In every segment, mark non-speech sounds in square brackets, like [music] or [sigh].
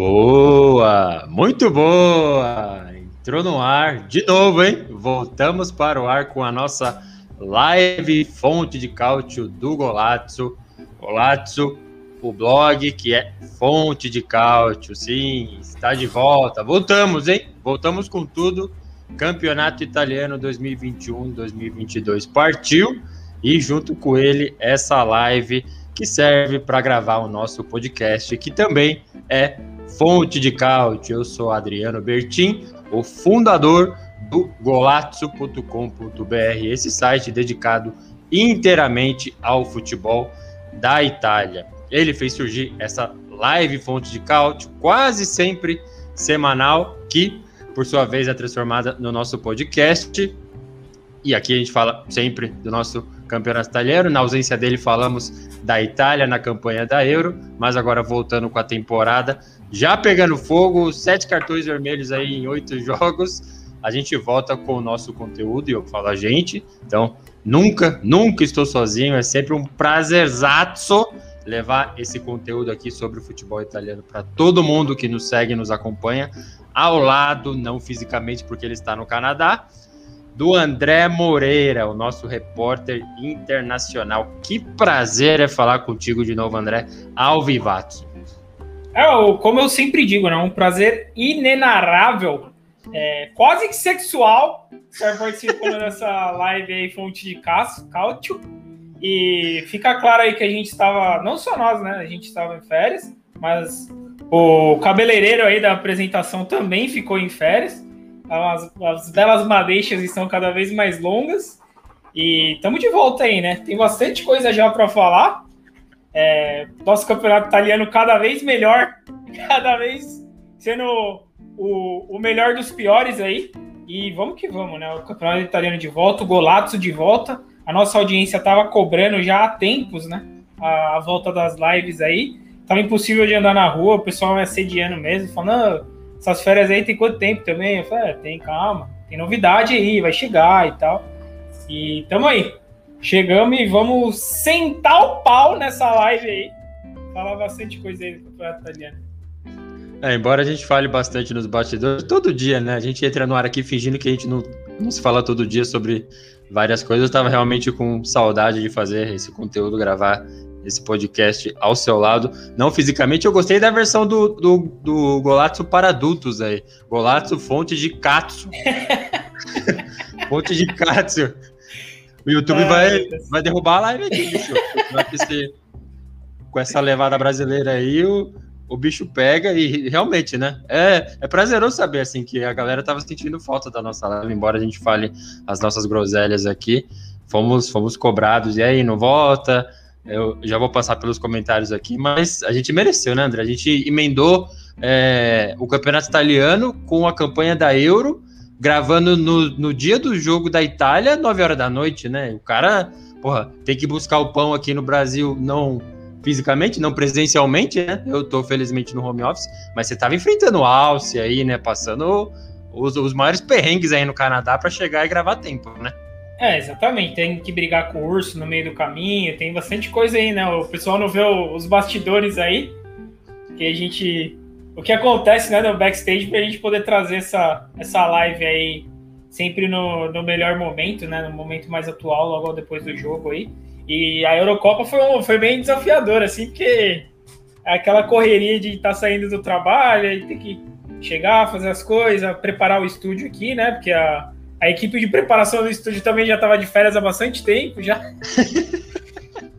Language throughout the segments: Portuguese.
Boa! Muito boa! Entrou no ar de novo, hein? Voltamos para o ar com a nossa live fonte de cálcio do Golazzo. Golazzo, o blog que é fonte de cálcio, sim, está de volta. Voltamos, hein? Voltamos com tudo. Campeonato Italiano 2021-2022 partiu e junto com ele essa live que serve para gravar o nosso podcast, que também é Fonte de Cálcio. Eu sou Adriano Bertin, o fundador do golazzo.com.br, esse site dedicado inteiramente ao futebol da Itália. Ele fez surgir essa live Fonte de Cálcio, quase sempre semanal, que por sua vez é transformada no nosso podcast. E aqui a gente fala sempre do nosso campeonato italiano. Na ausência dele, falamos da Itália na campanha da Euro, mas agora voltando com a temporada, já pegando fogo, sete cartões vermelhos aí em oito [laughs] jogos. A gente volta com o nosso conteúdo e eu falo a gente. Então, nunca, nunca estou sozinho. É sempre um prazerzaço levar esse conteúdo aqui sobre o futebol italiano para todo mundo que nos segue e nos acompanha. Ao lado, não fisicamente, porque ele está no Canadá, do André Moreira, o nosso repórter internacional. Que prazer é falar contigo de novo, André, ao vivato. É, como eu sempre digo, né? Um prazer inenarrável, é, quase que sexual, estar participando [laughs] dessa live aí, fonte de cálcio. E fica claro aí que a gente estava, não só nós, né? A gente estava em férias, mas o cabeleireiro aí da apresentação também ficou em férias. As, as belas madeixas estão cada vez mais longas. E estamos de volta aí, né? Tem bastante coisa já para falar. É, nosso campeonato italiano cada vez melhor, [laughs] cada vez sendo o, o melhor dos piores aí. E vamos que vamos, né? O campeonato italiano de volta, o Golazzo de volta. A nossa audiência estava cobrando já há tempos, né? A, a, volta das lives aí. Tava impossível de andar na rua, o pessoal me assediando mesmo, falando, essas férias aí tem quanto tempo também? Eu falei, é, tem, calma, tem novidade aí, vai chegar e tal. E tamo aí. Chegamos e vamos sentar o pau nessa live aí. Falar bastante coisa aí do campeonato italiano. É, embora a gente fale bastante nos bastidores, todo dia, né? A gente entra no ar aqui fingindo que a gente não, não se fala todo dia sobre várias coisas. Eu tava realmente com saudade de fazer esse conteúdo, gravar esse podcast ao seu lado. Não fisicamente, eu gostei da versão do, do, do Golazzo para adultos aí. Golazzo, fonte de Katsu. [laughs] fonte de Katsu. O YouTube vai, vai derrubar a live aqui, bicho. Vai ser, com essa levada brasileira aí, o, o bicho pega e realmente, né? É, é prazeroso saber, assim, que a galera tava sentindo falta da nossa live, embora a gente fale as nossas groselhas aqui. Fomos, fomos cobrados, e aí, não volta? Eu já vou passar pelos comentários aqui, mas a gente mereceu, né, André? A gente emendou é, o campeonato italiano com a campanha da Euro gravando no, no dia do jogo da Itália, 9 horas da noite, né? O cara, porra, tem que buscar o pão aqui no Brasil, não fisicamente, não presencialmente, né? Eu tô felizmente no home office, mas você tava enfrentando o Alce aí, né? Passando os, os maiores perrengues aí no Canadá para chegar e gravar tempo, né? É, exatamente. Tem que brigar com o urso no meio do caminho, tem bastante coisa aí, né? O pessoal não vê os bastidores aí, que a gente o que acontece né, no backstage para a gente poder trazer essa, essa live aí sempre no, no melhor momento, né? No momento mais atual, logo depois do jogo aí. E a Eurocopa foi, foi bem desafiadora, assim, porque é aquela correria de estar tá saindo do trabalho e ter que chegar, fazer as coisas, preparar o estúdio aqui, né? Porque a, a equipe de preparação do estúdio também já estava de férias há bastante tempo já. [laughs]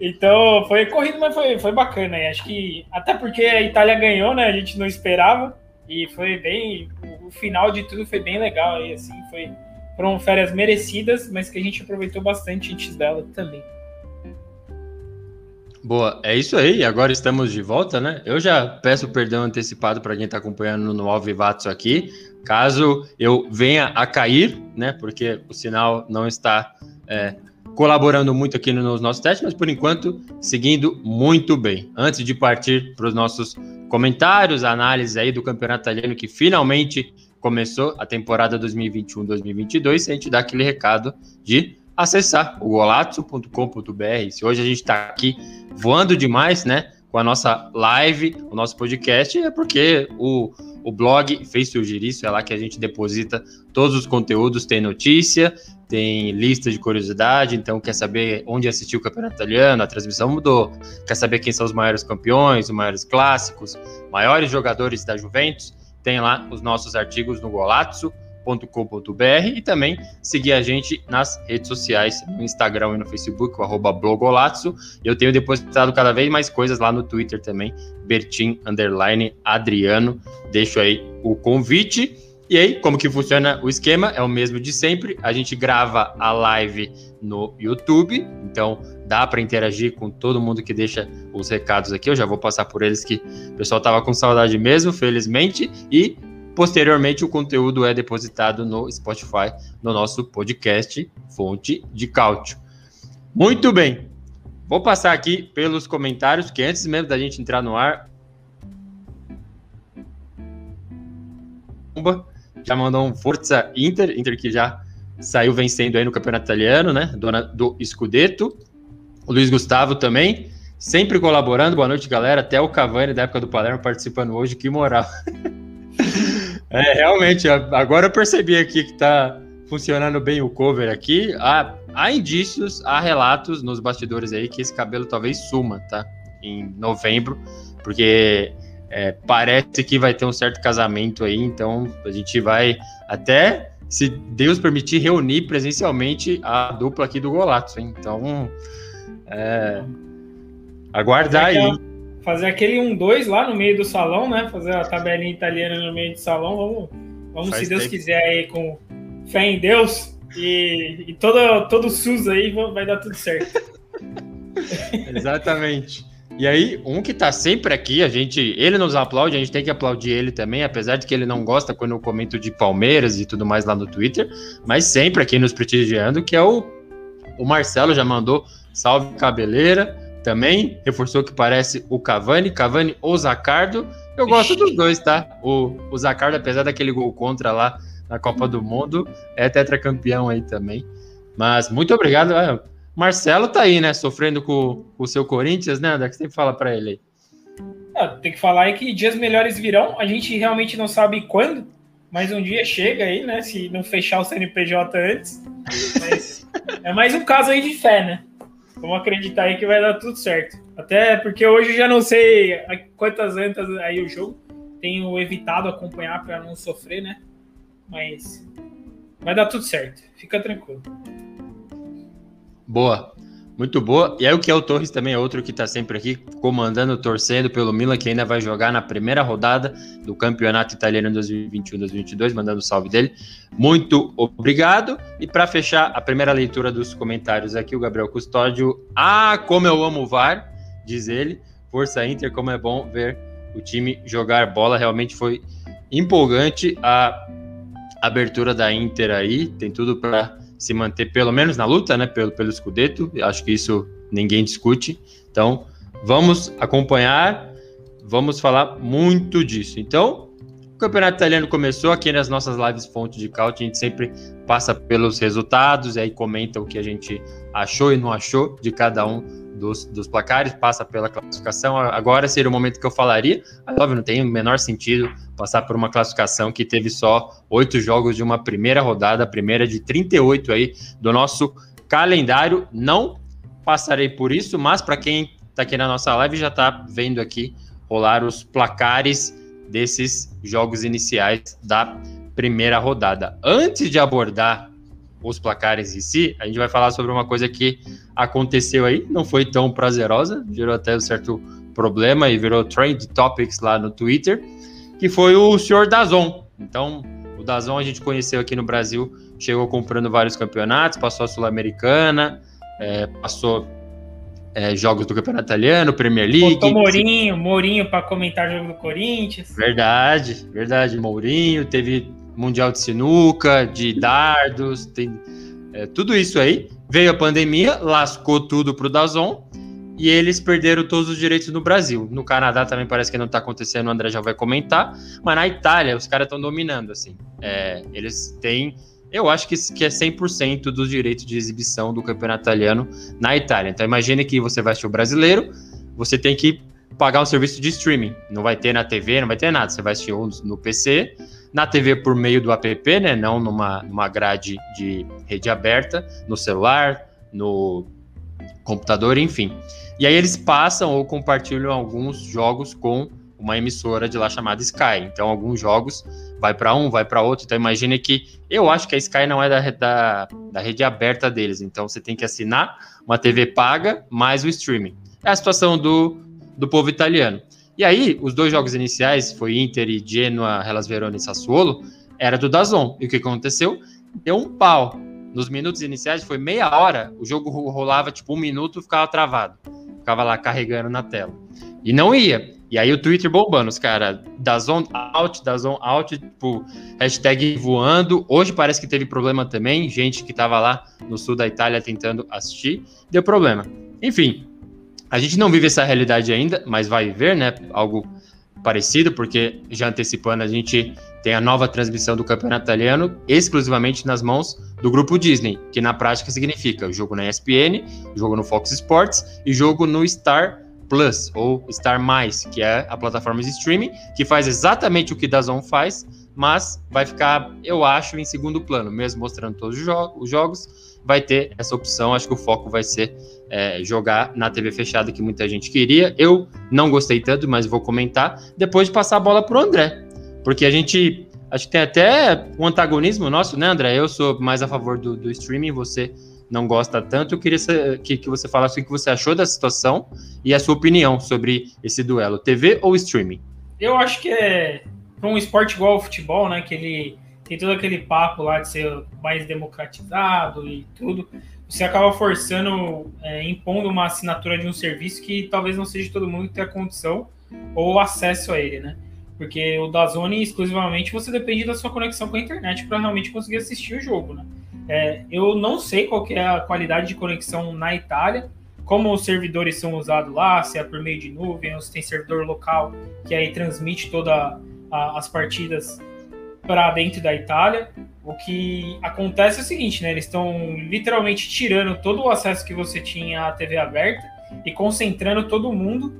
Então foi corrido, mas foi, foi bacana. E acho que até porque a Itália ganhou, né? A gente não esperava. E foi bem. O final de tudo foi bem legal aí, assim. Foi, foram férias merecidas, mas que a gente aproveitou bastante antes dela também. Boa, é isso aí. Agora estamos de volta, né? Eu já peço perdão antecipado para quem está acompanhando no Alvivatos aqui, caso eu venha a cair, né? Porque o sinal não está é, colaborando muito aqui nos nossos testes, mas por enquanto seguindo muito bem. Antes de partir para os nossos comentários, análise aí do campeonato italiano que finalmente começou a temporada 2021-2022, a gente dá aquele recado de acessar o golazzo.com.br. Se hoje a gente está aqui voando demais, né, com a nossa live, o nosso podcast, é porque o, o blog fez surgir isso, é lá que a gente deposita todos os conteúdos, tem notícia, tem lista de curiosidade, então quer saber onde assistiu o Campeonato Italiano, a transmissão mudou, quer saber quem são os maiores campeões, os maiores clássicos, maiores jogadores da Juventus, tem lá os nossos artigos no Golazzo, com.br e também seguir a gente nas redes sociais, no Instagram e no Facebook, o arroba blogolazzo. Eu tenho depositado cada vez mais coisas lá no Twitter também, Bertin underline Adriano. Deixo aí o convite. E aí, como que funciona o esquema? É o mesmo de sempre. A gente grava a live no YouTube, então dá para interagir com todo mundo que deixa os recados aqui. Eu já vou passar por eles que o pessoal tava com saudade mesmo, felizmente. E Posteriormente, o conteúdo é depositado no Spotify, no nosso podcast Fonte de Cálcio. Muito bem. Vou passar aqui pelos comentários, que antes mesmo da gente entrar no ar. Já mandou um Força Inter, Inter que já saiu vencendo aí no Campeonato Italiano, né? Dona do Scudetto. O Luiz Gustavo também, sempre colaborando. Boa noite, galera. Até o Cavani da época do Palermo participando hoje, que moral. [laughs] É, realmente, agora eu percebi aqui que tá funcionando bem o cover aqui. Há, há indícios, há relatos nos bastidores aí que esse cabelo talvez suma, tá? Em novembro, porque é, parece que vai ter um certo casamento aí, então a gente vai até, se Deus permitir, reunir presencialmente a dupla aqui do Golato, hein? Então, é, aguardar aí fazer aquele 1-2 lá no meio do salão, né? Fazer a tabelinha italiana no meio do salão. Vamos, vamos se Deus tempo. quiser, aí com fé em Deus e, e todo, todo SUS aí vai dar tudo certo. [laughs] Exatamente. E aí, um que tá sempre aqui, a gente, ele nos aplaude, a gente tem que aplaudir ele também, apesar de que ele não gosta quando eu comento de Palmeiras e tudo mais lá no Twitter, mas sempre aqui nos prestigiando, que é o, o Marcelo já mandou salve cabeleira também reforçou que parece o Cavani, Cavani ou Zacardo. Eu gosto dos dois, tá? O, o Zacardo, apesar daquele gol contra lá na Copa do Mundo, é tetracampeão aí também. Mas muito obrigado. É, Marcelo tá aí, né? Sofrendo com, com o seu Corinthians, né, André? Que você fala para ele aí. É, tem que falar aí que dias melhores virão. A gente realmente não sabe quando, mas um dia chega aí, né? Se não fechar o CNPJ antes. [laughs] É mais um caso aí de fé, né? Vamos acreditar aí que vai dar tudo certo. Até porque hoje eu já não sei quantas antas aí o jogo. Tenho evitado acompanhar para não sofrer, né? Mas vai dar tudo certo. Fica tranquilo. Boa. Muito boa. E aí o Kiel Torres também é outro que está sempre aqui comandando, torcendo pelo Milan, que ainda vai jogar na primeira rodada do Campeonato Italiano 2021-2022, mandando o salve dele. Muito obrigado. E para fechar a primeira leitura dos comentários aqui, o Gabriel Custódio. Ah, como eu amo o VAR, diz ele. Força Inter, como é bom ver o time jogar bola. Realmente foi empolgante a abertura da Inter aí. Tem tudo para se manter pelo menos na luta, né, pelo, pelo Scudetto, acho que isso ninguém discute. Então, vamos acompanhar, vamos falar muito disso. Então, o Campeonato Italiano começou aqui nas nossas lives Fonte de Caute, a gente sempre passa pelos resultados e aí comenta o que a gente achou e não achou de cada um dos, dos placares, passa pela classificação. Agora seria o momento que eu falaria. Óbvio, não tem o menor sentido passar por uma classificação que teve só oito jogos de uma primeira rodada, a primeira de 38 aí do nosso calendário. Não passarei por isso, mas para quem está aqui na nossa live já está vendo aqui rolar os placares desses jogos iniciais da primeira rodada. Antes de abordar os placares em si, a gente vai falar sobre uma coisa que aconteceu aí, não foi tão prazerosa, gerou até um certo problema e virou trend topics lá no Twitter, que foi o senhor Dazon. Então, o Dazon a gente conheceu aqui no Brasil, chegou comprando vários campeonatos, passou a Sul-Americana, é, passou é, jogos do Campeonato Italiano, Premier League. Botou Mourinho, Mourinho para comentar o jogo do Corinthians. Verdade, verdade. Mourinho, teve Mundial de Sinuca, de dardos, tem é, tudo isso aí. Veio a pandemia, lascou tudo pro Dazon e eles perderam todos os direitos no Brasil. No Canadá também parece que não tá acontecendo, o André já vai comentar. Mas na Itália, os caras estão dominando, assim. É, eles têm eu acho que, que é 100% dos direitos de exibição do campeonato italiano na Itália. Então imagine que você vai assistir o brasileiro, você tem que pagar um serviço de streaming. Não vai ter na TV, não vai ter nada. Você vai assistir no PC, na TV por meio do app, né? Não numa, numa grade de rede aberta, no celular, no computador, enfim. E aí eles passam ou compartilham alguns jogos com uma emissora de lá chamada Sky. Então, alguns jogos vai para um, vai para outro. Então, imagine que eu acho que a Sky não é da, da, da, rede aberta deles. Então, você tem que assinar uma TV paga mais o streaming. É a situação do, do povo italiano. E aí, os dois jogos iniciais, foi Inter e Genoa, Hellas Verona e Sassuolo, era do Dazon. E o que aconteceu? Deu um pau. Nos minutos iniciais, foi meia hora, o jogo rolava tipo um minuto, ficava travado. Ficava lá carregando na tela. E não ia. E aí o Twitter bombando, os caras, da zone out, da zone out, tipo, hashtag voando. Hoje parece que teve problema também, gente que tava lá no sul da Itália tentando assistir, deu problema. Enfim, a gente não vive essa realidade ainda, mas vai ver, né? Algo parecido, porque já antecipando, a gente tem a nova transmissão do campeonato italiano exclusivamente nas mãos do grupo Disney, que na prática significa jogo na ESPN, jogo no Fox Sports e jogo no Star Plus ou Star Mais, que é a plataforma de streaming, que faz exatamente o que Dazon faz, mas vai ficar, eu acho, em segundo plano, mesmo mostrando todos os, jo os jogos, vai ter essa opção. Acho que o foco vai ser é, jogar na TV fechada, que muita gente queria. Eu não gostei tanto, mas vou comentar depois de passar a bola para o André, porque a gente acho que tem até um antagonismo nosso, né, André? Eu sou mais a favor do, do streaming, você não gosta tanto. Eu queria que, que você falasse o que você achou da situação e a sua opinião sobre esse duelo, TV ou streaming. Eu acho que é um esporte igual ao futebol, né? Que ele tem todo aquele papo lá de ser mais democratizado e tudo. Você acaba forçando, é, impondo uma assinatura de um serviço que talvez não seja todo mundo que tenha condição ou acesso a ele, né? Porque o da Zone exclusivamente você depende da sua conexão com a internet para realmente conseguir assistir o jogo, né? É, eu não sei qual é a qualidade de conexão na Itália, como os servidores são usados lá, se é por meio de nuvem ou se tem servidor local que aí transmite todas as partidas para dentro da Itália. O que acontece é o seguinte, né? Eles estão literalmente tirando todo o acesso que você tinha à TV aberta e concentrando todo mundo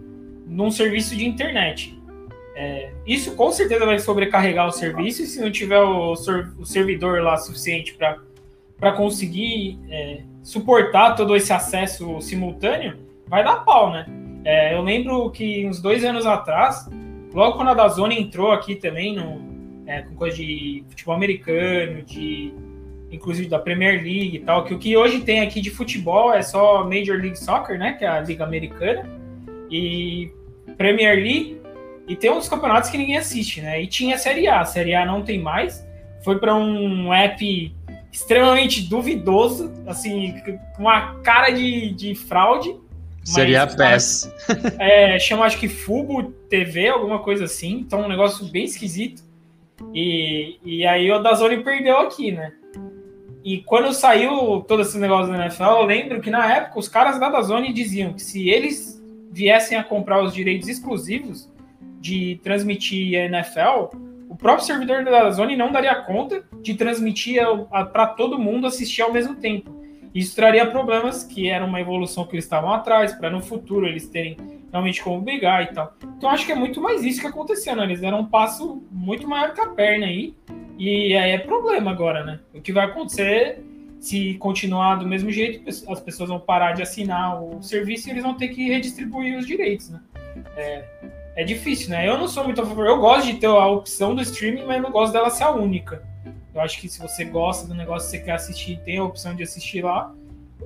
num serviço de internet. É, isso com certeza vai sobrecarregar o serviço e se não tiver o, o servidor lá suficiente para conseguir é, suportar todo esse acesso simultâneo, vai dar pau, né? É, eu lembro que uns dois anos atrás, logo quando a Dazone entrou aqui também, no, é, com coisa de futebol americano, de inclusive da Premier League e tal, que o que hoje tem aqui de futebol é só Major League Soccer, né? Que é a liga americana, e Premier League, e tem uns campeonatos que ninguém assiste, né? E tinha a Série A, a Série A não tem mais, foi para um app extremamente duvidoso, assim, com uma cara de, de fraude. Seria a PES. É, chama acho que Fubo TV, alguma coisa assim. Então, um negócio bem esquisito. E, e aí o Dazone perdeu aqui, né? E quando saiu todo esse negócio da NFL, eu lembro que na época os caras da Dazone diziam que se eles viessem a comprar os direitos exclusivos de transmitir a NFL, o próprio servidor da Zone não daria conta de transmitir para todo mundo assistir ao mesmo tempo. Isso traria problemas que era uma evolução que eles estavam atrás, para no futuro eles terem realmente como brigar e tal. Então acho que é muito mais isso que aconteceu, né? Eles deram um passo muito maior que a perna aí, e aí é problema agora, né? O que vai acontecer se continuar do mesmo jeito, as pessoas vão parar de assinar o serviço e eles vão ter que redistribuir os direitos, né? É, é difícil, né? Eu não sou muito a favor. Eu gosto de ter a opção do streaming, mas não gosto dela ser a única. Eu acho que se você gosta do negócio, você quer assistir, tem a opção de assistir lá,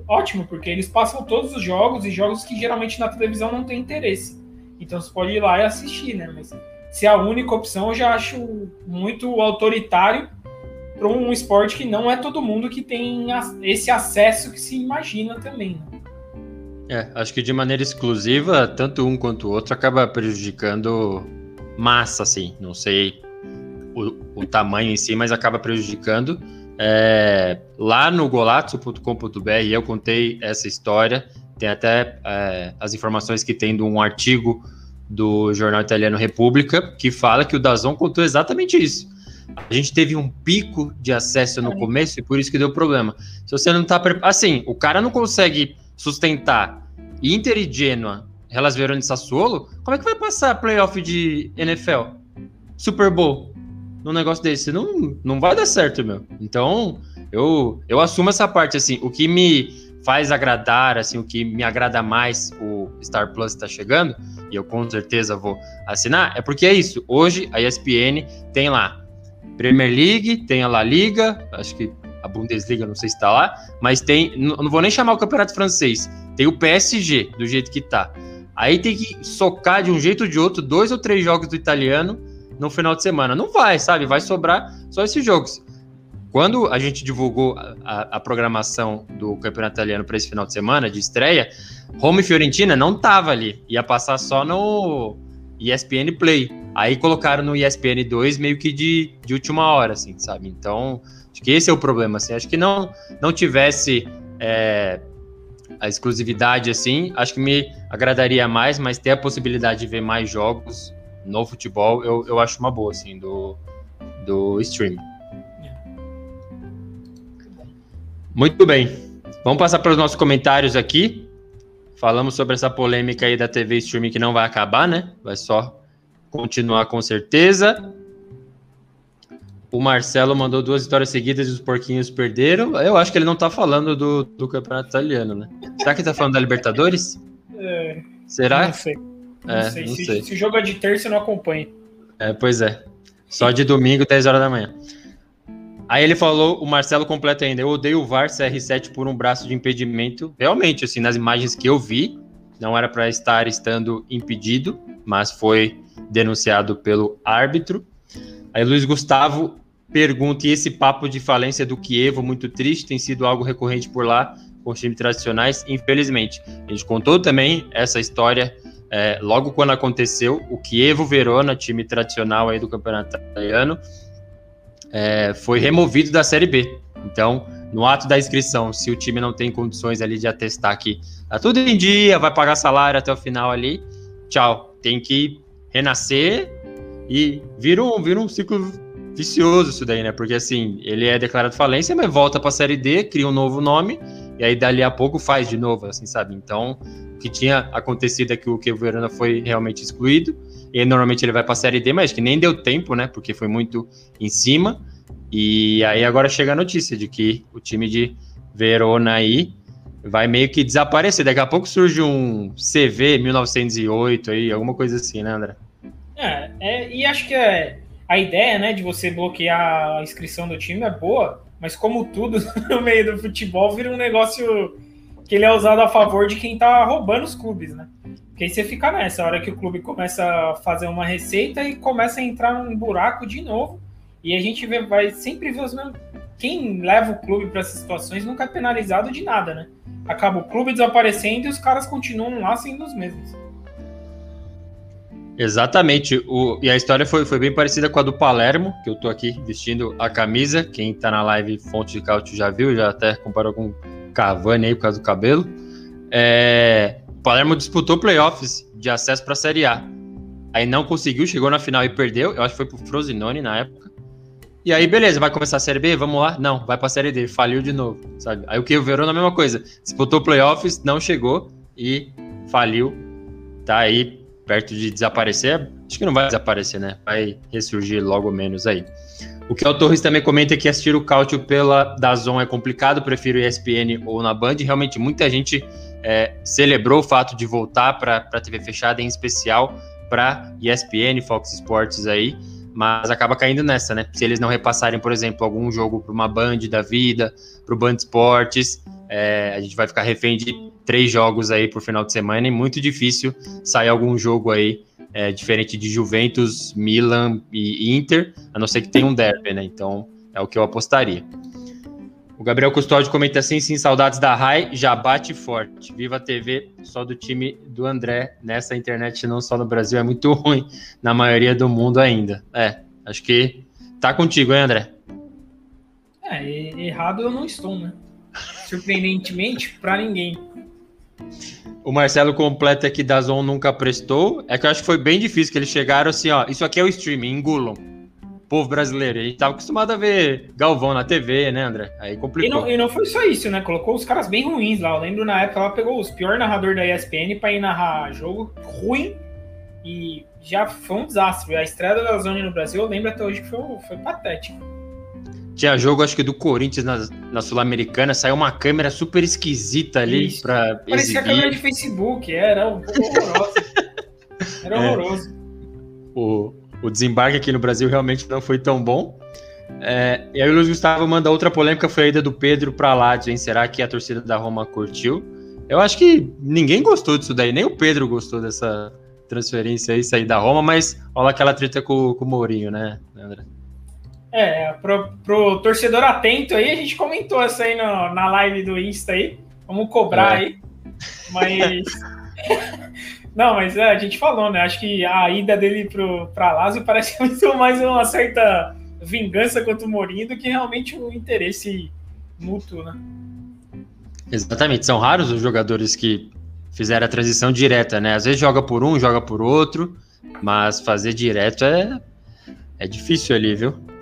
ótimo, porque eles passam todos os jogos e jogos que geralmente na televisão não tem interesse. Então você pode ir lá e assistir, né? Mas se é a única opção, eu já acho muito autoritário para um esporte que não é todo mundo que tem esse acesso que se imagina também. Né? É, acho que de maneira exclusiva, tanto um quanto o outro acaba prejudicando massa, assim. Não sei o, o tamanho em si, mas acaba prejudicando. É, lá no golazzo.com.br eu contei essa história. Tem até é, as informações que tem de um artigo do jornal italiano República que fala que o Dazon contou exatamente isso. A gente teve um pico de acesso no começo e por isso que deu problema. Se você não tá assim, o cara não consegue sustentar Inter e Genoa, Hellas Verona e Sassuolo, como é que vai passar playoff de NFL? Super Bowl? Num negócio desse, não, não vai dar certo, meu. Então, eu, eu assumo essa parte, assim, o que me faz agradar, assim, o que me agrada mais o Star Plus está chegando, e eu com certeza vou assinar, é porque é isso. Hoje a ESPN tem lá Premier League, tem a La Liga, acho que a Bundesliga, não sei se está lá, mas tem, não vou nem chamar o Campeonato Francês, tem o PSG, do jeito que tá. Aí tem que socar de um jeito ou de outro dois ou três jogos do italiano no final de semana. Não vai, sabe? Vai sobrar só esses jogos. Quando a gente divulgou a, a, a programação do Campeonato Italiano para esse final de semana, de estreia, Roma e Fiorentina não tava ali. Ia passar só no ESPN Play. Aí colocaram no ESPN 2 meio que de, de última hora, assim, sabe? Então, acho que esse é o problema, assim. Acho que não, não tivesse é, a exclusividade, assim, acho que me agradaria mais, mas ter a possibilidade de ver mais jogos no futebol, eu, eu acho uma boa, assim, do, do streaming. Muito bem. Vamos passar para os nossos comentários aqui. Falamos sobre essa polêmica aí da TV streaming que não vai acabar, né? Vai só continuar com certeza. O Marcelo mandou duas vitórias seguidas e os porquinhos perderam. Eu acho que ele não tá falando do, do campeonato italiano, né? Será que ele tá falando da Libertadores? É, Será? Não sei. Não É, sei. não se, sei. se jogo é de terça, eu não acompanho. É, pois é. Só de domingo, 10 horas da manhã. Aí ele falou, o Marcelo completa ainda, eu odeio o VAR CR7 por um braço de impedimento. Realmente, assim, nas imagens que eu vi, não era para estar estando impedido, mas foi denunciado pelo árbitro. Aí Luiz Gustavo pergunta, e esse papo de falência do Kievo, muito triste, tem sido algo recorrente por lá, com os times tradicionais, infelizmente. A gente contou também essa história é, logo quando aconteceu, o Kievo Verona, time tradicional aí do campeonato italiano, é, foi removido da Série B. Então, no ato da inscrição, se o time não tem condições ali de atestar que tá tudo em dia, vai pagar salário até o final ali, tchau. Tem que renascer e vira um, vira um ciclo vicioso isso daí, né? Porque assim, ele é declarado falência, mas volta pra Série D, cria um novo nome, e aí dali a pouco faz de novo, assim, sabe? Então, o que tinha acontecido é que o Verona foi realmente excluído, e normalmente ele vai pra Série D, mas que nem deu tempo, né? Porque foi muito em cima. E aí agora chega a notícia de que o time de Verona aí vai meio que desaparecer. Daqui a pouco surge um CV 1908 aí, alguma coisa assim, né, André? É, é, e acho que é, a ideia, né, de você bloquear a inscrição do time é boa, mas como tudo [laughs] no meio do futebol vira um negócio que ele é usado a favor de quem tá roubando os clubes, né? Porque aí você fica nessa, hora que o clube começa a fazer uma receita e começa a entrar num buraco de novo, e a gente vê, vai sempre ver os mesmos. Quem leva o clube para essas situações nunca é penalizado de nada, né? Acaba o clube desaparecendo e os caras continuam lá sendo os mesmos. Exatamente. O, e a história foi, foi bem parecida com a do Palermo, que eu tô aqui vestindo a camisa. Quem tá na live Fonte de Cálcio já viu, já até comparou com Cavani aí por causa do cabelo. É, o Palermo disputou playoffs de acesso para a Série A. Aí não conseguiu, chegou na final e perdeu. Eu acho que foi pro Frosinone na época. E aí, beleza, vai começar a Série B? Vamos lá? Não, vai pra Série D. Faliu de novo, sabe? Aí o que o Verona a mesma coisa. Disputou playoffs, não chegou e faliu. Tá aí perto de desaparecer. Acho que não vai desaparecer, né? Vai ressurgir logo menos aí. O que o Torres também comenta é que assistir o Cáutio pela Dazon é complicado, prefiro ESPN ou na Band. Realmente, muita gente é, celebrou o fato de voltar para a TV fechada, em especial para ESPN, Fox Sports aí, mas acaba caindo nessa, né? Se eles não repassarem, por exemplo, algum jogo para uma Band da vida, para o Band Esportes, é, a gente vai ficar refém de três jogos aí por final de semana e muito difícil sair algum jogo aí é, diferente de Juventus, Milan e Inter, a não ser que tenha um derby, né? Então é o que eu apostaria. O Gabriel Custódio comenta assim: sim, saudades da Rai, já bate forte. Viva a TV, só do time do André. Nessa internet, não só no Brasil, é muito ruim, na maioria do mundo ainda. É, acho que tá contigo, hein, André? É, errado eu não estou, né? Surpreendentemente, para ninguém. O Marcelo completa que da Zon nunca prestou. É que eu acho que foi bem difícil que eles chegaram assim, ó. Isso aqui é o streaming, engulam povo brasileiro. Gente tava acostumado a ver Galvão na TV, né, André? Aí complicou. E não, e não foi só isso, né? Colocou os caras bem ruins lá. Eu lembro na época ela pegou os piores narradores da ESPN pra ir narrar jogo ruim e já foi um desastre. A estreia da Zone no Brasil, eu lembro até hoje que foi, foi patético. Tinha jogo, acho que do Corinthians na, na Sul-Americana, saiu uma câmera super esquisita ali Isso. pra Parecia exibir. câmera de Facebook, era um pouco horroroso. [laughs] era é. horroroso. É. O, o desembarque aqui no Brasil realmente não foi tão bom. É, e aí o Luiz Gustavo manda outra polêmica, foi a ida do Pedro para Lazio, hein? Será que a torcida da Roma curtiu? Eu acho que ninguém gostou disso daí, nem o Pedro gostou dessa transferência aí, sair da Roma, mas olha aquela treta com, com o Mourinho, né, André? É, pro, pro torcedor atento aí, a gente comentou essa aí no, na live do Insta aí, vamos cobrar é. aí, mas... [laughs] Não, mas é, a gente falou, né? Acho que a ida dele pro, pra Lazio parece [laughs] muito mais uma certa vingança contra o Mourinho do que realmente um interesse mútuo, né? Exatamente. São raros os jogadores que fizeram a transição direta, né? Às vezes joga por um, joga por outro, mas fazer direto é, é difícil ali, viu?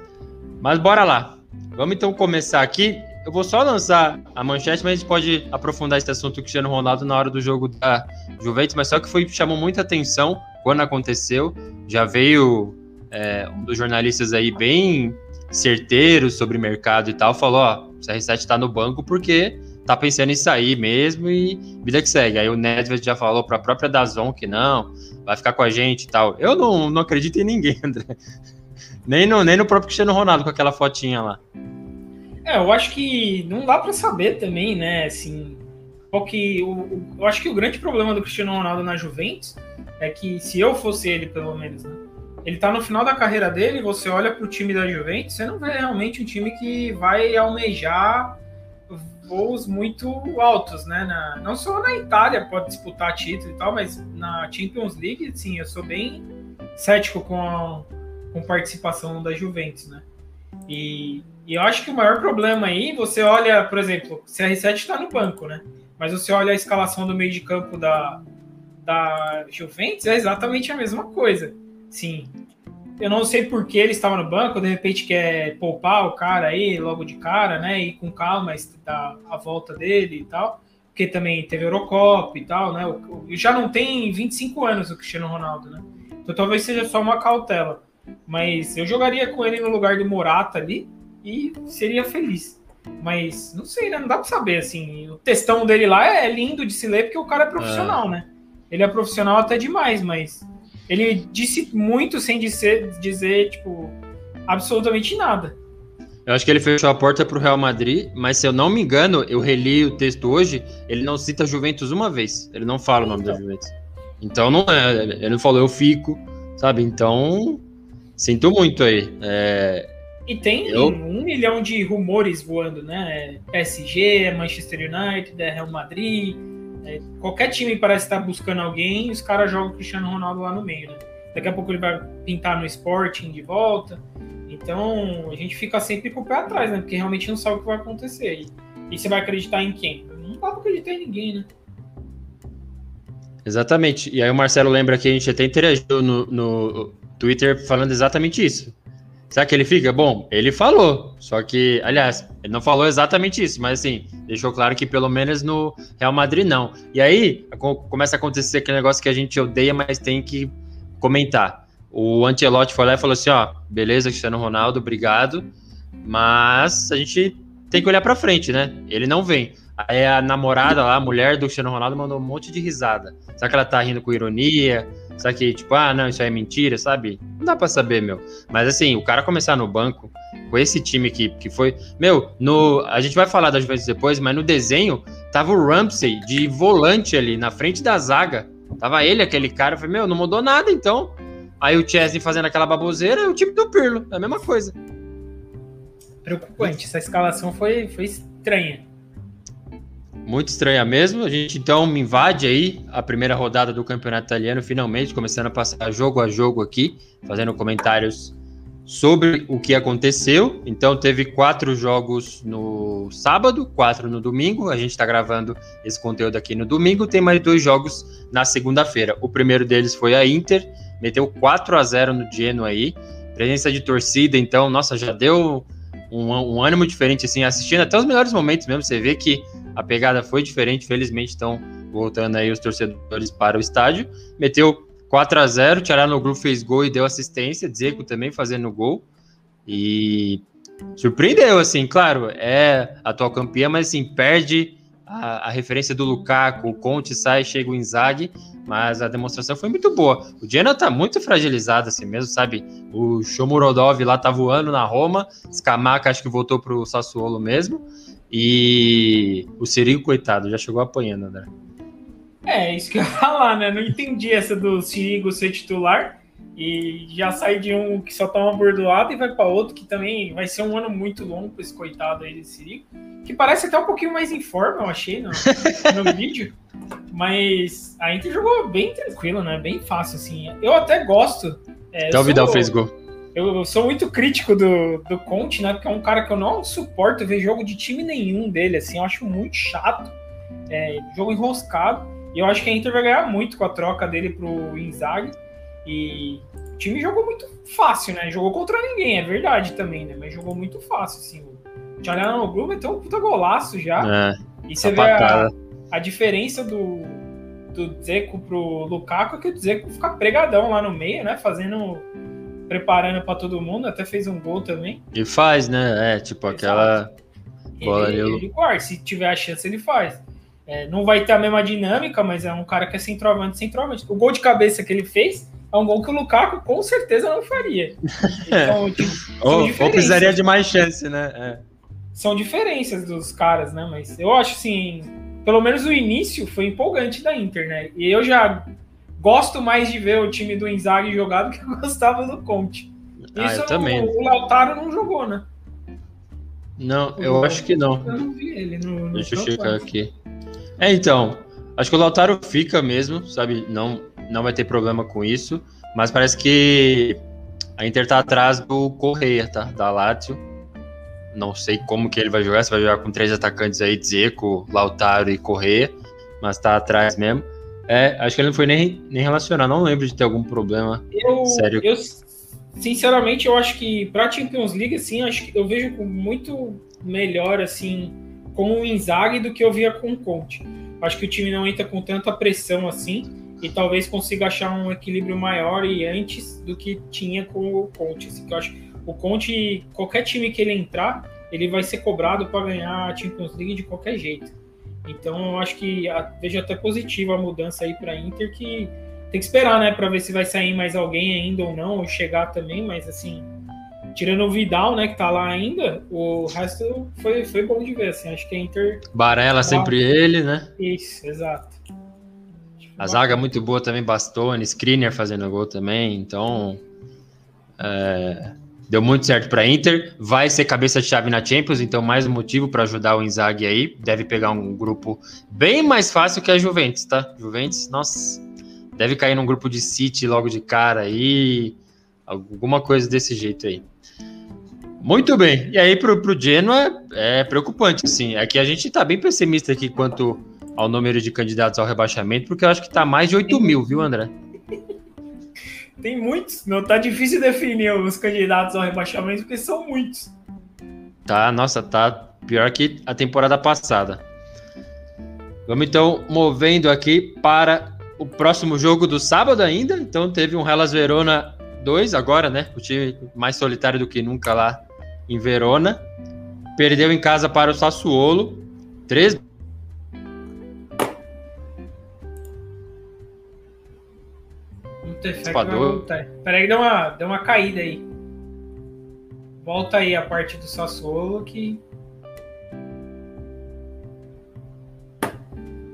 Mas bora lá. Vamos então começar aqui. Eu vou só lançar a manchete, mas a gente pode aprofundar esse assunto do Cristiano Ronaldo na hora do jogo da Juventus, mas só que foi chamou muita atenção quando aconteceu. Já veio é, um dos jornalistas aí bem certeiro sobre mercado e tal, falou, ó, o CR7 tá no banco porque tá pensando em sair mesmo e vida que segue. Aí o Nedved já falou para a própria Dazon que não, vai ficar com a gente e tal. Eu não, não acredito em ninguém, [laughs] André. Nem no, nem no próprio Cristiano Ronaldo com aquela fotinha lá. É, eu acho que não dá para saber também, né? Assim, porque o, eu acho que o grande problema do Cristiano Ronaldo na Juventus é que se eu fosse ele, pelo menos, né? Ele tá no final da carreira dele, você olha pro time da Juventus, você não vê realmente um time que vai almejar voos muito altos, né? Na, não só na Itália pode disputar título e tal, mas na Champions League, sim, eu sou bem cético com a, com participação da Juventus, né? E e eu acho que o maior problema aí, você olha, por exemplo, CR7 está no banco, né? Mas você olha a escalação do meio de campo da, da Juventus, é exatamente a mesma coisa. Sim. Eu não sei por que ele estava no banco, de repente quer poupar o cara aí logo de cara, né? E com calma dar a volta dele e tal. Porque também teve Eurocopa e tal, né? Já não tem 25 anos o Cristiano Ronaldo, né? Então talvez seja só uma cautela. Mas eu jogaria com ele no lugar do Morata ali e seria feliz. Mas não sei, né? Não dá pra saber, assim. O textão dele lá é lindo de se ler porque o cara é profissional, é. né? Ele é profissional até demais, mas ele disse muito sem dizer, dizer tipo, absolutamente nada. Eu acho que ele fechou a porta pro Real Madrid, mas se eu não me engano, eu reli o texto hoje, ele não cita Juventus uma vez. Ele não fala o nome então. da Juventus. Então não é, ele não falou eu fico, sabe? Então, sinto muito aí. É, e tem eu... um milhão de rumores voando, né? PSG, Manchester United, Real Madrid. É, qualquer time parece estar buscando alguém e os caras jogam o Cristiano Ronaldo lá no meio, né? Daqui a pouco ele vai pintar no Sporting de volta. Então a gente fica sempre com o pé atrás, né? Porque realmente não sabe o que vai acontecer. E, e você vai acreditar em quem? Não dá pra acreditar em ninguém, né? Exatamente. E aí o Marcelo lembra que a gente até interagiu no, no Twitter falando exatamente isso Será que ele fica? Bom, ele falou, só que, aliás, ele não falou exatamente isso, mas assim, deixou claro que pelo menos no Real Madrid não. E aí começa a acontecer aquele negócio que a gente odeia, mas tem que comentar. O Ancelotti foi lá e falou assim: ó, beleza, Cristiano Ronaldo, obrigado, mas a gente tem que olhar para frente, né? Ele não vem. Aí a namorada lá, a mulher do Cristiano Ronaldo, mandou um monte de risada. Será que ela tá rindo com ironia? Será que, tipo, ah, não, isso é mentira, sabe? Não dá pra saber, meu. Mas assim, o cara começar no banco com esse time que, que foi. Meu, no. A gente vai falar da Juventus depois, mas no desenho tava o Ramsey de volante ali, na frente da zaga. Tava ele, aquele cara. Eu falei, meu, não mudou nada então. Aí o Chesney fazendo aquela baboseira e o time do Pirlo. É a mesma coisa. preocupante. Essa escalação foi, foi estranha. Muito estranha mesmo. A gente então invade aí a primeira rodada do campeonato italiano, finalmente, começando a passar jogo a jogo aqui, fazendo comentários sobre o que aconteceu. Então, teve quatro jogos no sábado, quatro no domingo. A gente está gravando esse conteúdo aqui no domingo. Tem mais dois jogos na segunda-feira. O primeiro deles foi a Inter, meteu 4 a 0 no Genoa aí. Presença de torcida, então, nossa, já deu um, um ânimo diferente, assim, assistindo até os melhores momentos mesmo. Você vê que a pegada foi diferente. Felizmente, estão voltando aí os torcedores para o estádio. Meteu 4 a 0 Tcharanoglu fez gol e deu assistência, Dzeko também fazendo gol. E surpreendeu, assim, claro, é atual campeã, mas assim, perde a, a, referência do Lukaku, o Conte sai, chega o Inzaghi, mas a demonstração foi muito boa. O Genoa tá muito fragilizado assim mesmo, sabe? O Shomurodov lá tá voando na Roma, Scamaca acho que voltou pro Sassuolo mesmo, e o Sirigo, coitado, já chegou apanhando, André. É, isso que eu ia falar, né? Não entendi essa do Sirigo ser titular e já sai de um que só toma bordoada e vai para outro que também vai ser um ano muito longo para esse coitado aí desse Sirigo, que parece até um pouquinho mais em forma, eu achei no, no [laughs] vídeo. Mas a Inter jogou bem tranquilo, né? Bem fácil, assim. Eu até gosto. É, até o Vidal fez gol. Eu, sou muito crítico do, do Conte, né? Porque é um cara que eu não suporto ver jogo de time nenhum dele, assim. Eu acho muito chato. É, jogo enroscado. E eu acho que a Inter vai ganhar muito com a troca dele pro Inzaghi. E o time jogou muito fácil, né? Jogou contra ninguém, é verdade também, né? Mas jogou muito fácil, assim. O Tcharanoglu meteu um puta golaço já. É, e você vê a, a, diferença do, do Dzeko pro Lukaku, é que o Dzeko fica pregadão lá no meio, né? Fazendo... Preparando para todo mundo, até fez um gol também. E faz, né? É, tipo Exato. aquela... Bola ele. Ele guarda, se tiver a chance, ele faz. É, não vai ter a mesma dinâmica, mas é um cara que é centroavante, centroavante. O gol de cabeça que ele fez é um gol que o Lukaku com certeza não faria. [laughs] Então, tipo, ou, ou precisaria de mais chance, né? É. São diferenças dos caras, né? Mas eu acho assim, pelo menos o início foi empolgante da Inter, né? E eu já gosto mais de ver o time do Inzaghi jogado que eu [laughs] gostava do Conte. Ah, Isso eu também. O, o Lautaro não jogou, né? Não, eu acho que não. Eu não vi ele no, no Deixa eu checar aqui. É, então, acho que o Lautaro fica mesmo, sabe? Não, não vai ter problema com isso, mas parece que a Inter tá atrás do Correia, tá? Da Lazio. Não sei como que ele vai jogar, se vai jogar com três atacantes aí, Dzeko, Lautaro e Correia, mas tá atrás mesmo. É, acho que ele não foi nem, nem relacionado, não lembro de ter algum problema eu, sério. Eu, sinceramente, eu acho que pra Champions League, assim, acho que eu vejo muito melhor, assim, com o Inzaghi do que eu via com o Conte. Acho que o time não entra com tanta pressão assim e talvez consiga achar um equilíbrio maior e antes do que tinha com o Conte. Assim, que eu acho o Conte, qualquer time que ele entrar, ele vai ser cobrado para ganhar a Champions League de qualquer jeito. Então eu acho que vejo até positiva a mudança aí para Inter que tem que esperar, né, para ver se vai sair mais alguém ainda ou não, ou chegar também, mas assim, tirando o Vidal, né, que tá lá ainda, o resto foi, foi bom de ver, assim, acho que a Inter... Barella tá... sempre ele, né? Isso, exato. A zaga muito boa também, Bastoni, Skriniar fazendo gol também, então... É, deu muito certo para Inter, vai ser cabeça de chave na Champions, então mais um motivo para ajudar o Inzaghi aí, deve pegar um grupo bem mais fácil que a Juventus, tá? Juventus, nossa, deve cair num grupo de City logo de cara aí, alguma coisa desse jeito aí. Muito bem. E aí, pro, pro Genoa, é preocupante, assim. Aqui a gente tá bem pessimista aqui quanto ao número de candidatos ao rebaixamento, porque eu acho que tá mais de 8 mil, viu, André? Tem muitos. Não tá difícil definir os candidatos ao rebaixamento, porque são muitos. Tá, nossa, tá pior que a temporada passada. Vamos então movendo aqui para o próximo jogo do sábado ainda. Então teve um Hellas Verona 2 agora, né? O time mais solitário do que nunca lá em Verona. Perdeu em casa para o Sassuolo. 3 Peraí que deu uma, deu uma caída aí. Volta aí a parte do Sassuolo que.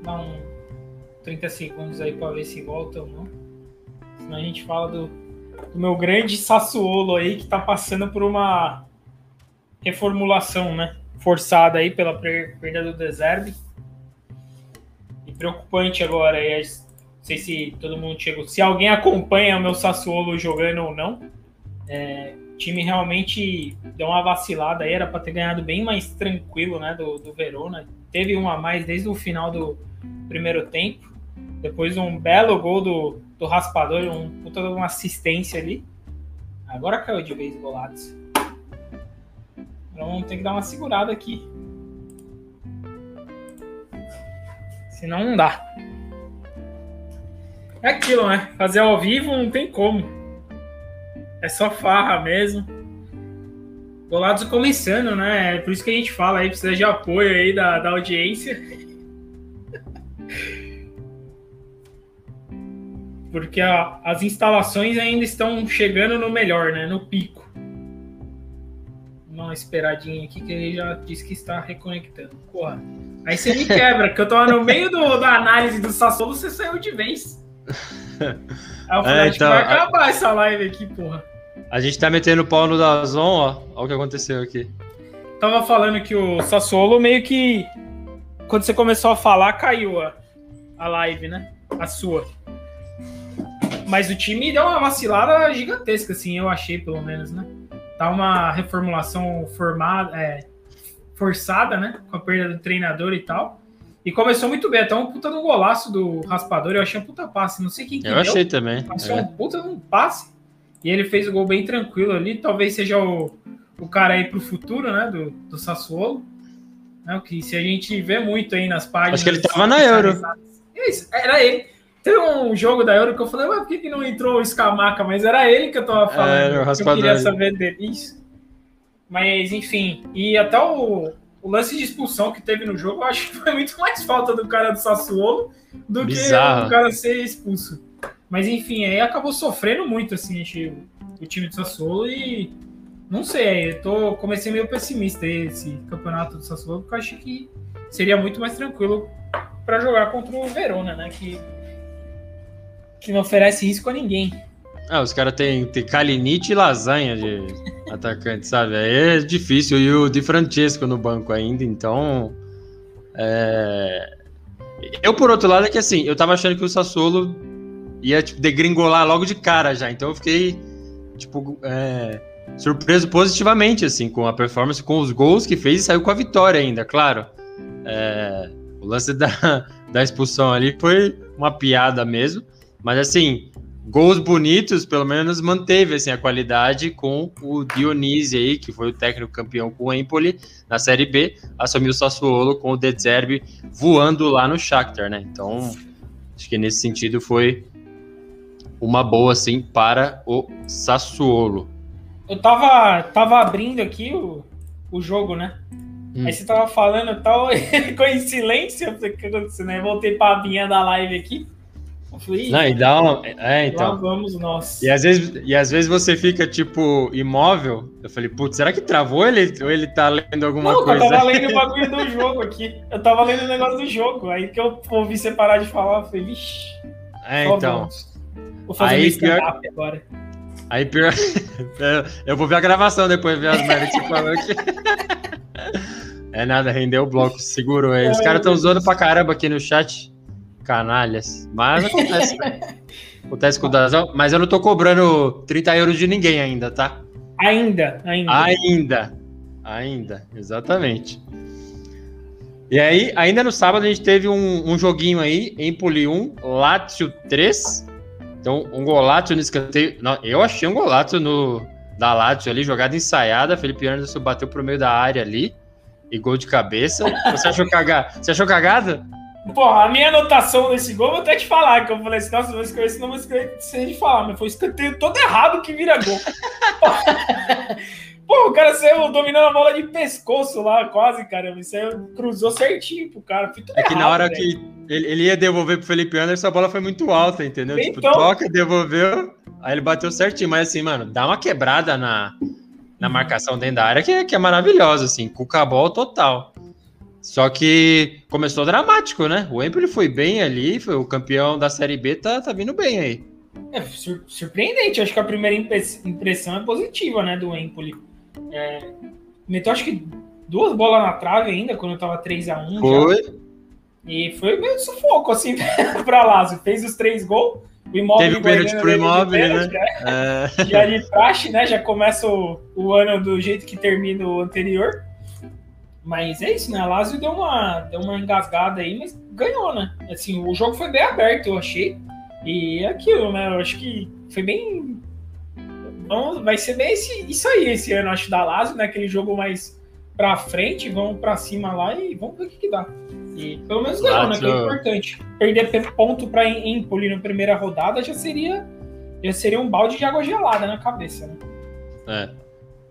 Dá um 30 segundos aí para ver se volta ou não. Senão a gente fala do, do meu grande Sassuolo aí que tá passando por uma reformulação, né? Forçada aí pela perda do Deserve. E preocupante agora aí. Não sei se todo mundo chegou. Se alguém acompanha o meu Sassuolo jogando ou não. É, time realmente deu uma vacilada aí. Era para ter ganhado bem mais tranquilo, né? Do, do Verona. Teve um a mais desde o final do primeiro tempo. Depois um belo gol do, do Raspador, um puta uma assistência ali. Agora caiu de vez golados. Então tem que dar uma segurada aqui. Senão não dá. É aquilo, né? Fazer ao vivo não tem como. É só farra mesmo. Golados começando, né? É por isso que a gente fala aí, precisa de apoio aí da, da audiência. [laughs] Porque a, as instalações ainda estão chegando no melhor, né? No pico. Uma esperadinha aqui que ele já disse que está reconectando. Porra. Aí você me quebra, que eu tô no meio do, da análise do Sassolo, você saiu de vez. Aí eu falei, é, então, vai acabar a... essa live aqui, porra. A gente tá metendo pau no Dazon, ó. Olha o que aconteceu aqui. Tava falando que o Sassuolo meio que. Quando você começou a falar, caiu a, a live, né? A sua. Mas o time deu uma vacilada gigantesca, assim, eu achei, pelo menos, né? Tá uma reformulação formada, é, forçada, né? Com a perda do treinador e tal. E começou muito bem, até um puta do golaço do raspador. Eu achei um puta passe, não sei quem que Eu deu, achei também. Passou é. um puta um passe. E ele fez o gol bem tranquilo ali. Talvez seja o, o cara aí pro futuro, né? Do, do Sassuolo. Né, o que se a gente vê muito aí nas páginas. Acho que ele tava na Euro. Isso, era ele. Teve um jogo da Euro que eu falei, mas por que, que não entrou o Scamaca? Mas era ele que eu tava falando. É, eu queria saber dele. Isso. Mas, enfim. E até o, o lance de expulsão que teve no jogo, eu acho que foi muito mais falta do cara do Sassuolo do Bizarro. que o cara ser expulso. Mas, enfim, aí acabou sofrendo muito, assim, o time do Sassuolo e não sei, eu tô, comecei meio pessimista esse campeonato do Sassuolo, porque eu acho que seria muito mais tranquilo para jogar contra o Verona, né? Que que não oferece risco a ninguém. Ah, os caras têm tem Kalinic e lasanha de atacante, sabe? Aí é difícil. E o Di Francesco no banco ainda, então. É... Eu, por outro lado, é que assim, eu tava achando que o Sassuolo ia tipo, degringolar logo de cara já. Então eu fiquei, tipo, é... surpreso positivamente, assim, com a performance, com os gols que fez e saiu com a vitória ainda, claro. É... O lance da, [laughs] da expulsão ali foi uma piada mesmo. Mas assim, gols bonitos, pelo menos manteve assim, a qualidade com o Dionísio aí, que foi o técnico campeão com o Empoli na Série B, assumiu o Sassuolo com o De Zerbi voando lá no Shakhtar, né? Então, acho que nesse sentido foi uma boa assim para o Sassuolo. Eu tava, tava abrindo aqui o, o jogo, né? Hum. Aí você tava falando tal, [laughs] em silêncio, eu o que aconteceu, né? Voltei pra vinha da live aqui. Falei, não, e dá uma... É, então. Lá vamos nós. E às, vezes, e às vezes você fica, tipo, imóvel. Eu falei, putz, será que travou ele, ou ele tá lendo alguma não, coisa? Eu tava lendo o [laughs] bagulho do jogo aqui. Eu tava lendo o negócio do jogo. Aí que eu ouvi você parar de falar, eu falei, vixi. É, então. Vou fazer aí, pior... agora. Aí pior. [laughs] eu vou ver a gravação depois, ver as merdas que falou aqui. [laughs] É nada, rendeu o bloco, segurou aí. Os caras estão zoando pra caramba aqui no chat. Canalhas. Mas acontece, né? [laughs] Acontece com o Dazão. Mas eu não tô cobrando 30 euros de ninguém ainda, tá? Ainda, ainda. Ainda. Ainda, exatamente. E aí, ainda no sábado, a gente teve um, um joguinho aí, Empoli 1, Lazio 3. Então, um golaço no escanteio. Não, eu achei um golaço no, da Lazio ali, jogada ensaiada. Felipe Anderson bateu pro meio da área ali. E gol de cabeça. Você achou, caga... Você achou cagada? Porra, a minha anotação nesse gol, vou até te falar, que eu falei assim, nossa, vou escrever esse não vou escrever sem de falar, mas foi escanteio todo errado que vira gol. [laughs] Pô, o cara saiu dominando a bola de pescoço lá, quase, cara. Isso aí cruzou certinho pro cara. é que errado, na hora véio. que ele, ele, ia devolver pro Felipe Anderson, a bola foi muito alta, entendeu? Tipo, então... Tipo, toca, devolveu, aí ele bateu certinho. Mas assim, mano, dá uma quebrada na, na marcação dentro da área que, é, que é maravilhosa, assim, com o cabol total. Só que começou dramático, né? O Empoli foi bem ali, foi o campeão da Série B, tá, tá vindo bem aí. É sur surpreendente, acho que a primeira impressão é positiva, né, do Empoli. É, meteu acho que duas bolas na trave ainda, quando eu tava 3x1. Foi. Já. E foi meio sufoco, assim, [laughs] pra Lazio. Fez os três gols. O imóvel Teve o pênalti pro imóvel, né? Já, é. [laughs] já de praxe, né? Já começa o, o ano do jeito que termina o anterior. Mas é isso, né? A Lazio deu uma, deu uma engasgada aí, mas ganhou, né? Assim, o jogo foi bem aberto, eu achei. E é aquilo, né? Eu acho que foi bem. Vamos, vai ser bem esse, isso aí esse ano, acho, da Lazio, né? Aquele jogo mais pra frente, vamos pra cima lá e vamos ver o que, que dá. E pelo menos ganhou, né? Que é importante. Perder ponto pra Empoli na primeira rodada já seria, já seria um balde de água gelada na cabeça, né? É.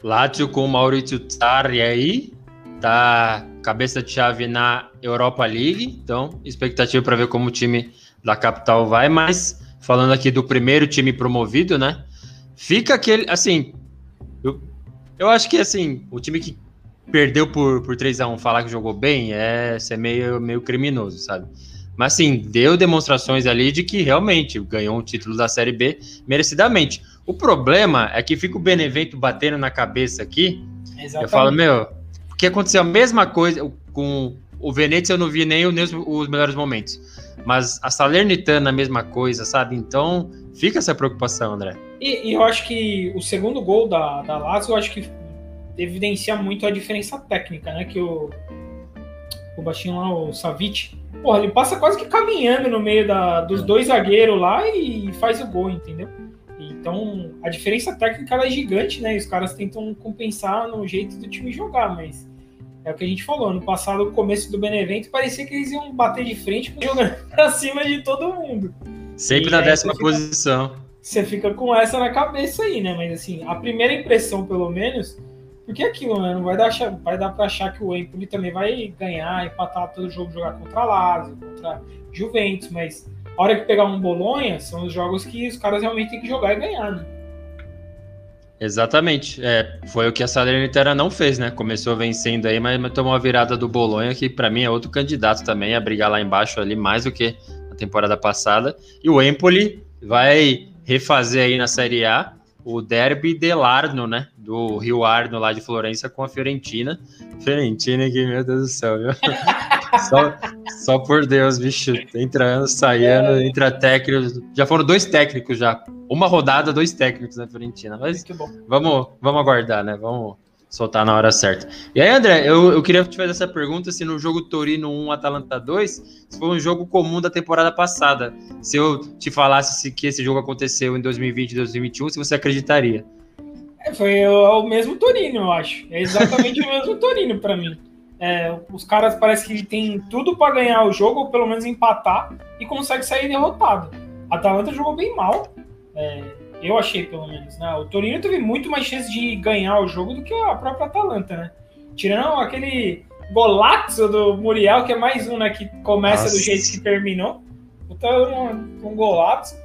Lazio com o Maurizio Sarri aí, tá cabeça de chave na Europa League, então expectativa para ver como o time da capital vai, mas falando aqui do primeiro time promovido, né? Fica aquele, assim, eu, eu acho que assim, o time que perdeu por, por 3 a 1 falar que jogou bem é ser meio, meio criminoso, sabe? Mas assim, deu demonstrações ali de que realmente ganhou um título da Série B merecidamente. O problema é que fica o Benevento batendo na cabeça aqui. Exatamente. Eu falo, meu, porque aconteceu a mesma coisa com o Venezia, eu não vi nem, os, os melhores momentos. Mas a Salernitana, a mesma coisa, sabe? Então, fica essa preocupação, André. E, e, eu acho que o segundo gol da, da Lazio, eu acho que evidencia muito a diferença técnica, né? Que o, o baixinho lá, o Savic, porra, ele passa quase que caminhando no meio da, dos dois zagueiros lá e faz o gol, entendeu? Então, a diferença técnica é gigante, né? E os caras tentam compensar no jeito do time jogar, mas é o que a gente falou, no passado, no começo do Benevento, parecia que eles iam bater de frente jogando [laughs] pra cima de todo mundo. Sempre e na décima fica, posição. Você fica com essa na cabeça aí, né? Mas assim, a primeira impressão, pelo menos, porque é aquilo, né? Não vai dar, vai dar pra achar que o Empoli também vai ganhar, empatar todo jogo, jogar contra Lazio, contra Juventus, mas a hora que pegar um Bolonha, são os jogos que os caras realmente têm que jogar e ganhar, né? Exatamente. É, foi o que a Salernitana não fez, né? Começou vencendo aí, mas, mas tomou a virada do Bolonha, que para mim é outro candidato também a brigar lá embaixo ali, mais do que a temporada passada. E o Empoli vai refazer aí na Série A o derby delarno, né? Do Rio Arno lá de Florença com a Fiorentina. Fiorentina que, meu Deus do céu, viu? [laughs] só, só por Deus, bicho. Entrando, saindo, entra técnicos. Já foram dois técnicos já. Uma rodada, dois técnicos na Fiorentina. Mas vamos, vamos aguardar, né? Vamos soltar na hora certa. E aí, André, eu, eu queria te fazer essa pergunta se no jogo Torino 1, Atalanta 2, se foi um jogo comum da temporada passada. Se eu te falasse se, que esse jogo aconteceu em 2020 e 2021, se você acreditaria. É, foi o, o, mesmo Torino, eu acho. É exatamente [laughs] o mesmo Torino para mim. É, os caras parece que tem tudo para ganhar o jogo, ou pelo menos empatar, e consegue sair derrotado. A Atalanta jogou bem mal. É, eu achei, pelo menos. Né? O Torino teve muito mais chance de ganhar o jogo do que a própria Atalanta, né? Tirando aquele golaço do Muriel, que é mais um, né? Que começa Nossa. do jeito que terminou. Então, um, um golaço.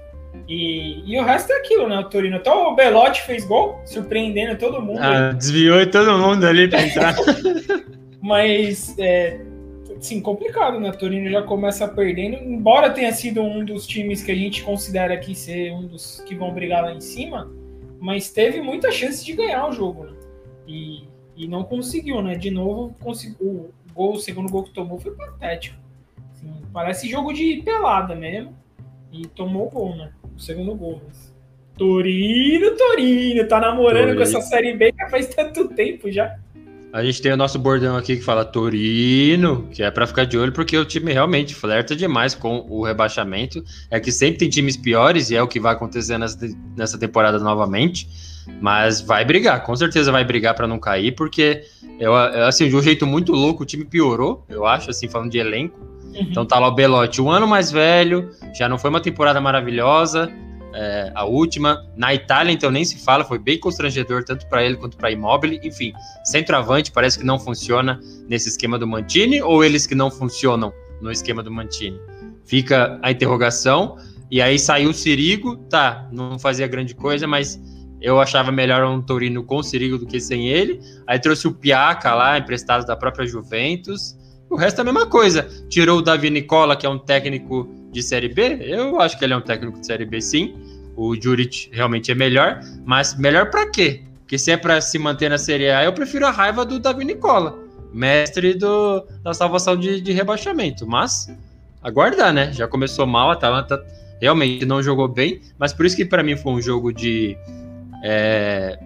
E, e, o resto é aquilo, né? O Torino. Até o Belotti fez gol, surpreendendo todo mundo. Ah, desviou todo mundo ali pra entrar. [laughs] Mas é, sim, complicado, né? Torino já começa perdendo, embora tenha sido um dos times que a gente considera aqui ser um dos que vão brigar lá em cima, mas teve muita chance de ganhar o jogo, né? E, e não conseguiu, né? De novo, conseguiu, o gol, o segundo gol que tomou foi patético. Assim, parece jogo de pelada mesmo. E tomou o gol, né? O segundo gol. Mas... Torino, Torino, tá namorando Torino. com essa série B já faz tanto tempo já. A gente tem o nosso bordão aqui que fala Torino, que é para ficar de olho, porque o time realmente flerta demais com o rebaixamento. É que sempre tem times piores, e é o que vai acontecer nessa, nessa temporada novamente. Mas vai brigar, com certeza vai brigar para não cair, porque eu, assim, de um jeito muito louco, o time piorou, eu acho, assim, falando de elenco. Uhum. Então tá lá o Belotti, um ano mais velho, já não foi uma temporada maravilhosa, é, a última. Na Itália, então, nem se fala, foi bem constrangedor, tanto para ele quanto para Immobile. Enfim, centroavante parece que não funciona nesse esquema do Mantini, ou eles que não funcionam no esquema do Mantini? Fica a interrogação. E aí saiu o Sirigo, tá, não fazia grande coisa, mas eu achava melhor um Torino com o Sirigo do que sem ele. Aí trouxe o Piaca lá, emprestado da própria Juventus. O resto é a mesma coisa. Tirou o Davi Nicola, que é um técnico de Série B. Eu acho que ele é um técnico de Série B, sim. O Juric realmente é melhor. Mas melhor para quê? Porque se é para se manter na Série A, eu prefiro a raiva do Davi Nicola, mestre do, da salvação de, de rebaixamento. Mas aguardar, né? Já começou mal, a Atalanta realmente não jogou bem, mas por isso que para mim foi um jogo de é,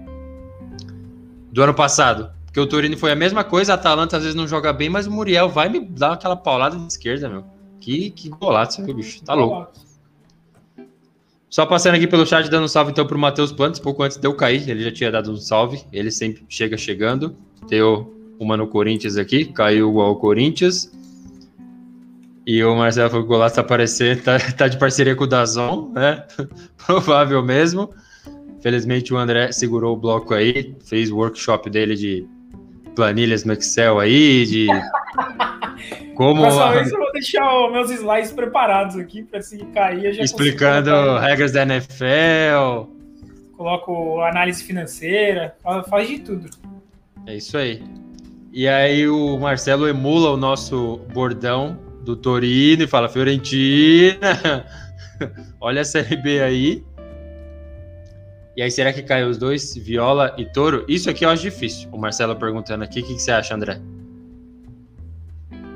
do ano passado. Porque o Torino foi a mesma coisa, a Atalanta às vezes não joga bem, mas o Muriel vai me dar aquela paulada de esquerda, meu. Que, que golaço, meu bicho. Tá louco. Só passando aqui pelo chat, dando um salve então pro Matheus Plantes, pouco antes de eu cair, ele já tinha dado um salve, ele sempre chega chegando. Deu uma no Corinthians aqui, caiu ao Corinthians. E o Marcelo falou que o golaço tá aparecendo, tá, tá de parceria com o Dazon, né? [laughs] Provável mesmo. Felizmente o André segurou o bloco aí, fez o workshop dele de planilhas no Excel aí, de como. Vez eu vou deixar os meus slides preparados aqui para se cair. Eu já Explicando regras da NFL. Coloco análise financeira, faz de tudo. É isso aí. E aí o Marcelo emula o nosso bordão do Torino e fala: Fiorentina, [laughs] olha a Série B aí. E aí, será que cai os dois, Viola e Toro? Isso aqui eu acho difícil. O Marcelo perguntando aqui. O que, que você acha, André?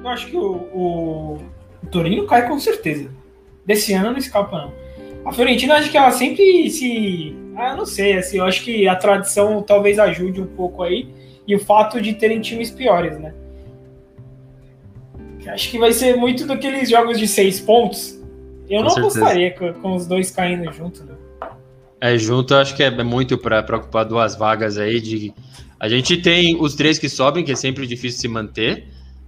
Eu acho que o, o, o Torino cai com certeza. Desse ano não escapa, não. A Fiorentina, acho que ela sempre se. Ah, não sei, assim, eu acho que a tradição talvez ajude um pouco aí. E o fato de terem times piores, né? Acho que vai ser muito daqueles jogos de seis pontos. Eu com não certeza. gostaria com, com, os dois caindo junto, né? É, junto acho que é muito para ocupar duas vagas aí. De... A gente tem os três que sobem, que é sempre difícil se manter.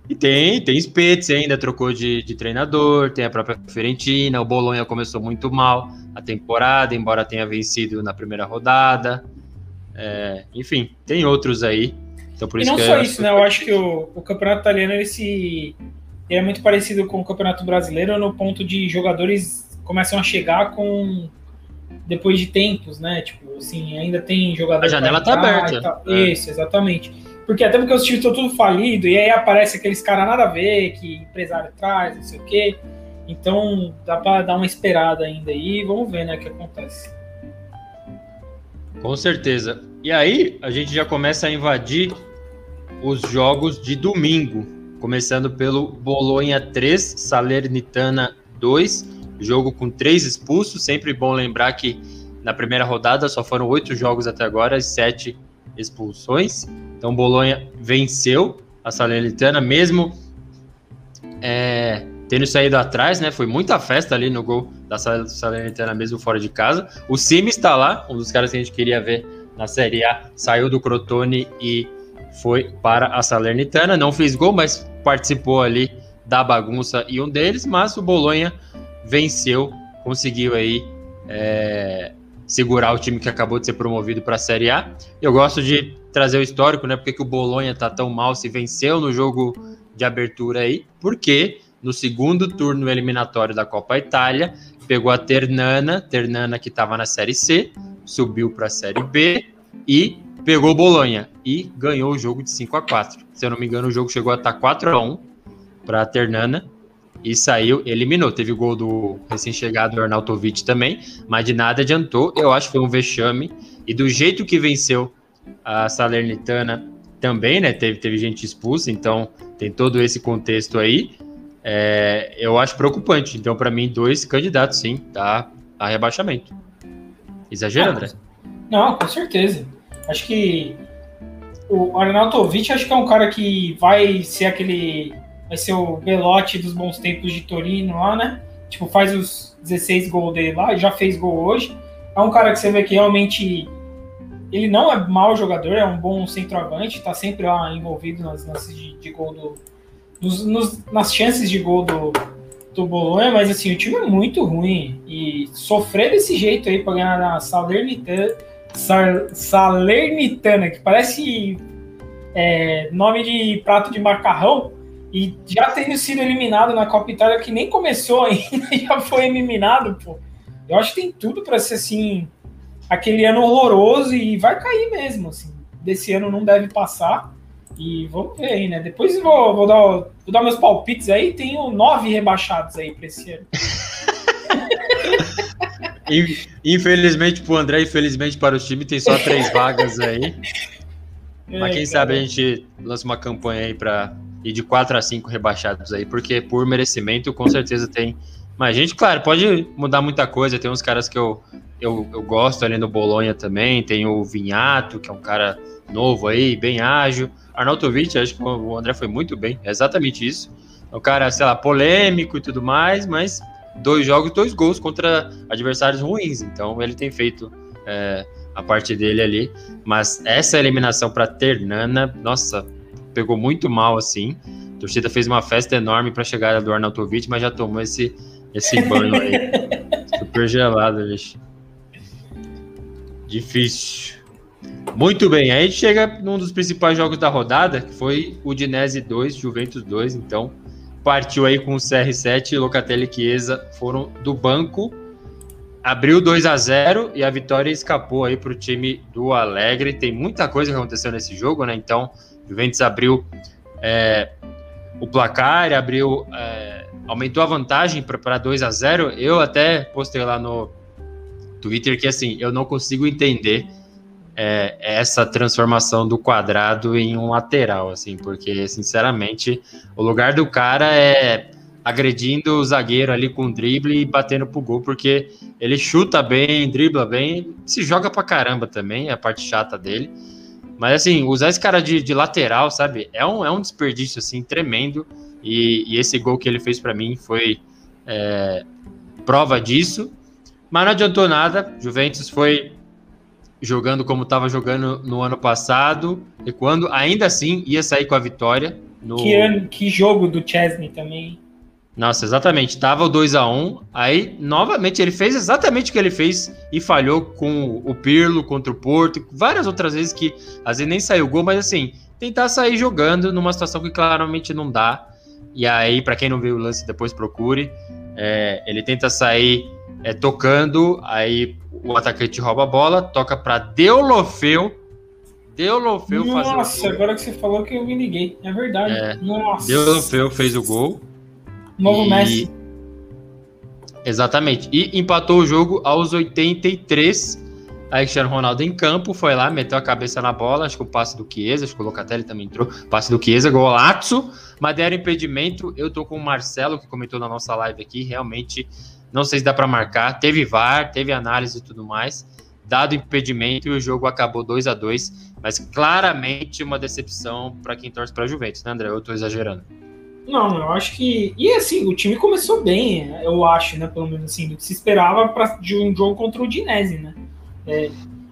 E tem, tem Spetz ainda, trocou de, de treinador, tem a própria Fiorentina, o Bolonha começou muito mal a temporada, embora tenha vencido na primeira rodada. É, enfim, tem outros aí. Então, por e isso não só isso, né? Eu acho que o, o campeonato italiano esse é muito parecido com o campeonato brasileiro no ponto de jogadores começam a chegar com depois de tempos, né? Tipo, assim, ainda tem jogador. A janela tá aberta. É. Isso, exatamente. Porque até porque os times estão tudo falido, e aí aparece aqueles caras nada a ver, que empresário traz, não sei o quê. Então dá para dar uma esperada ainda aí, vamos ver, né, o que acontece. Com certeza. E aí, a gente já começa a invadir os jogos de domingo, começando pelo Bolonha 3, Salernitana 2, jogo com três expulsos. Sempre bom lembrar que na primeira rodada só foram oito jogos até agora, sete expulsões. Então, Bolonha venceu a Salernitana, mesmo é, tendo saído atrás, né? Foi muita festa ali no gol da Salernitana, mesmo fora de casa. O Cime está lá, um dos caras que a gente queria ver na Série A, saiu do Crotone e foi para a Salernitana. Não fez gol, mas participou ali da bagunça e um deles, mas o Bolonha venceu, conseguiu aí é, segurar o time que acabou de ser promovido para a Série A. Eu gosto de trazer o histórico, né? Porque que o Bolonha tá tão mal se venceu no jogo de abertura aí? Porque no segundo turno eliminatório da Copa Itália, pegou a Ternana, Ternana que estava na Série C, subiu para a Série B e pegou o Bolonha e ganhou o jogo de 5 a 4. Se eu não me engano, o jogo chegou a estar 4 a 1 para a Ternana e saiu, eliminou. Teve o gol do recém-chegado Arnautovic também, mas de nada adiantou. Eu acho que foi um vexame. E do jeito que venceu a Salernitana também, né? Teve, teve gente expulsa, então tem todo esse contexto aí. É, eu acho preocupante. Então, para mim, dois candidatos, sim, tá a rebaixamento. Exagero, André? Não, com certeza. Acho que o Arnautovic acho que é um cara que vai ser aquele vai ser o Belotti dos bons tempos de Torino lá, né? Tipo, faz os 16 gols dele lá, já fez gol hoje. É um cara que você vê que realmente ele não é mau jogador, é um bom centroavante, tá sempre lá envolvido nas chances de, de, gol do. Nos, nos, nas chances de gol do, do Bolonha, mas assim, o time é muito ruim. E sofrer desse jeito aí pra ganhar na Salernitana, Salernitana que parece é, nome de prato de macarrão, e já tendo sido eliminado na Copa Itália, que nem começou ainda, [laughs] já foi eliminado, pô. Eu acho que tem tudo para ser assim, aquele ano horroroso e vai cair mesmo, assim. Desse ano não deve passar. E vamos ver aí, né? Depois vou, vou, dar, vou dar meus palpites aí. Tenho nove rebaixados aí para esse ano. [laughs] Infelizmente para o André, infelizmente para o time, tem só três vagas aí. [laughs] É, Mas quem sabe a gente lança uma campanha aí para ir de 4 a 5 rebaixados aí, porque por merecimento com certeza tem mais gente. Claro, pode mudar muita coisa. Tem uns caras que eu, eu, eu gosto ali no Bolonha também. Tem o Vinhato, que é um cara novo aí, bem ágil. Arnautovic, acho que o André foi muito bem, é exatamente isso. É um cara, sei lá, polêmico e tudo mais, mas dois jogos, dois gols contra adversários ruins. Então ele tem feito é, a parte dele ali. Mas essa eliminação para Ternana, nossa, pegou muito mal assim. A torcida fez uma festa enorme para a chegada do Arnautovic, mas já tomou esse, esse banho aí. [laughs] Super gelado, bicho. Difícil. Muito bem, aí a gente chega num dos principais jogos da rodada, que foi o Dinese 2, Juventus 2, então partiu aí com o CR7 e Locatelli e Chiesa foram do banco, abriu 2 a 0 e a vitória escapou aí para o time do Alegre. Tem muita coisa que aconteceu nesse jogo, né? Então, Juventus abriu é, o placar, abriu, é, aumentou a vantagem para 2 a 0 Eu até postei lá no Twitter que assim, eu não consigo entender é, essa transformação do quadrado em um lateral, assim, porque, sinceramente, o lugar do cara é agredindo o zagueiro ali com drible e batendo pro gol, porque ele chuta bem, dribla bem, se joga pra caramba também, é a parte chata dele. Mas, assim, usar esse cara de, de lateral, sabe, é um, é um desperdício, assim, tremendo. E, e esse gol que ele fez para mim foi é, prova disso. Mas não adiantou nada, Juventus foi jogando como estava jogando no ano passado, e quando ainda assim ia sair com a vitória. No... Que, ano, que jogo do Chesney também. Nossa, exatamente. Tava o 2 a 1 aí novamente ele fez exatamente o que ele fez e falhou com o Pirlo contra o Porto, várias outras vezes que às vezes nem saiu gol, mas assim, tentar sair jogando numa situação que claramente não dá. E aí, para quem não viu o lance, depois procure. É, ele tenta sair é, tocando, aí o atacante rouba a bola, toca para Deulofeu. Deulofeu Nossa, agora que você falou que eu me liguei. É verdade. É, Nossa. Deulofeu fez o gol. Novo e... Messi. Exatamente. E empatou o jogo aos 83. Aí Cristiano Ronaldo em campo, foi lá, meteu a cabeça na bola, acho que o passe do Chiesa, acho que o Locatelli também entrou, passe do Chiesa, golaço, mas deram impedimento, eu tô com o Marcelo, que comentou na nossa live aqui, realmente não sei se dá para marcar. Teve VAR, teve análise e tudo mais. Dado impedimento e o jogo acabou 2 a 2 mas claramente uma decepção para quem torce para Juventus, né, André? Eu estou exagerando. Não, eu acho que. E assim, o time começou bem, eu acho, né? Pelo menos assim, do que se esperava pra, de um jogo contra o Dinese, né? É,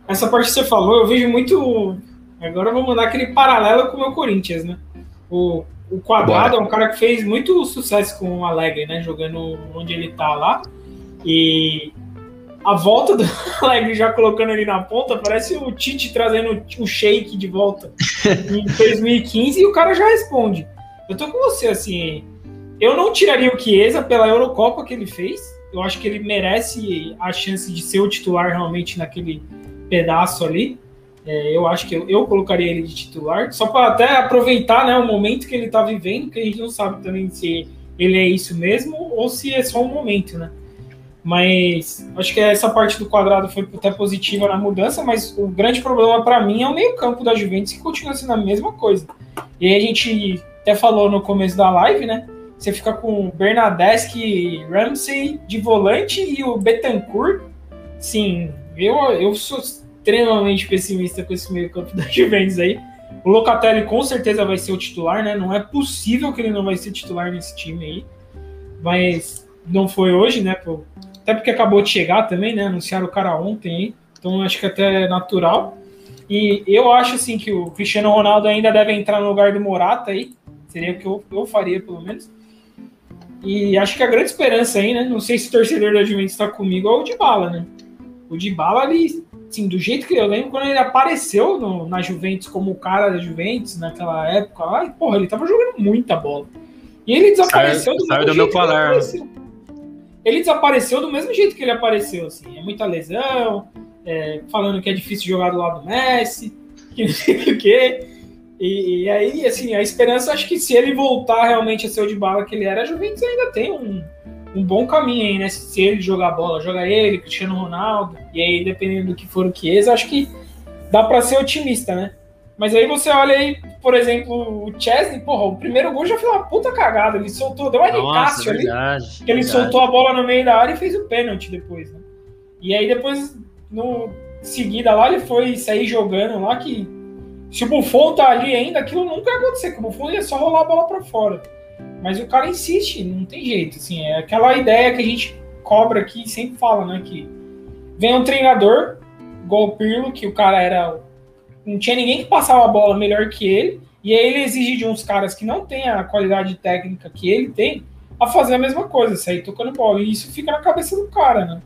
essa parte que você falou, eu vejo muito. Agora eu vou mandar aquele paralelo com o meu Corinthians, né? O o Quadrado Bora. é um cara que fez muito sucesso com o Alegre, né? Jogando onde ele tá lá. E a volta do [laughs] Alegre já colocando ele na ponta, parece o Tite trazendo o Shake de volta [laughs] em 2015 e o cara já responde. Eu tô com você, assim. Eu não tiraria o Chiesa pela Eurocopa que ele fez. Eu acho que ele merece a chance de ser o titular realmente naquele pedaço ali. É, eu acho que eu, eu, colocaria ele de titular, só para até aproveitar né, o momento que ele está vivendo, que a gente não sabe também se ele é isso mesmo ou se é só um momento, né? Mas acho que essa parte do quadrado foi até positiva na mudança, mas o grande problema para mim é o meio-campo da Juventus, que continua sendo a mesma coisa. E aí a gente até falou no começo da live, né? Você fica com Bernadeschi, Ramsey de volante e o Betancourt. Sim, eu, eu sou extremamente pessimista com esse meio campo [laughs] da Juventus aí. O Locatelli com certeza vai ser o titular, né? Não é possível que ele não vai ser titular nesse time aí. Mas não foi hoje, né? Até porque acabou de chegar também, né? Anunciaram o cara ontem aí. Então acho que até é natural. E eu acho assim que o Cristiano Ronaldo ainda deve entrar no lugar do Morata aí. Seria o que eu, eu faria, pelo menos. E acho que a grande esperança aí, né? Não sei se o torcedor da Juventus está comigo, é o de bala, né? O de bala, ele assim, do jeito que eu lembro, quando ele apareceu no, na Juventus como o cara da Juventus naquela época lá, e, porra, ele tava jogando muita bola. E ele desapareceu do mesmo do jeito que ele. Ele desapareceu do mesmo jeito que ele apareceu, assim. É muita lesão, é, falando que é difícil jogar do lado do Messi, [laughs] que não sei o quê. E, e, aí, assim, a esperança, acho que se ele voltar realmente a ser o de bala que ele era, a Juventus ainda tem um, um bom caminho aí, né? Se ele jogar bola, joga ele, Cristiano Ronaldo, e aí, dependendo do que for o que acho que dá para ser otimista, né? Mas aí você olha aí, por exemplo, o Chesney, porra, o primeiro gol já foi uma puta cagada. Ele soltou, deu uma Cássio ali. Que ele soltou a bola no meio da área e fez o pênalti depois, né? E aí depois, no seguida lá, ele foi sair jogando lá que se o Buffon tá ali ainda, aquilo nunca ia acontecer, que o Buffon ia só rolar a bola para fora. Mas o cara insiste, não tem jeito, assim, é aquela ideia que a gente cobra aqui, sempre fala, né, que vem um treinador, igual o Pirlo, que o cara era não tinha ninguém que passava a bola melhor que ele, e aí ele exige de uns caras que não têm a qualidade técnica que ele tem a fazer a mesma coisa, sair tocando bola. E isso fica na cabeça do cara, né?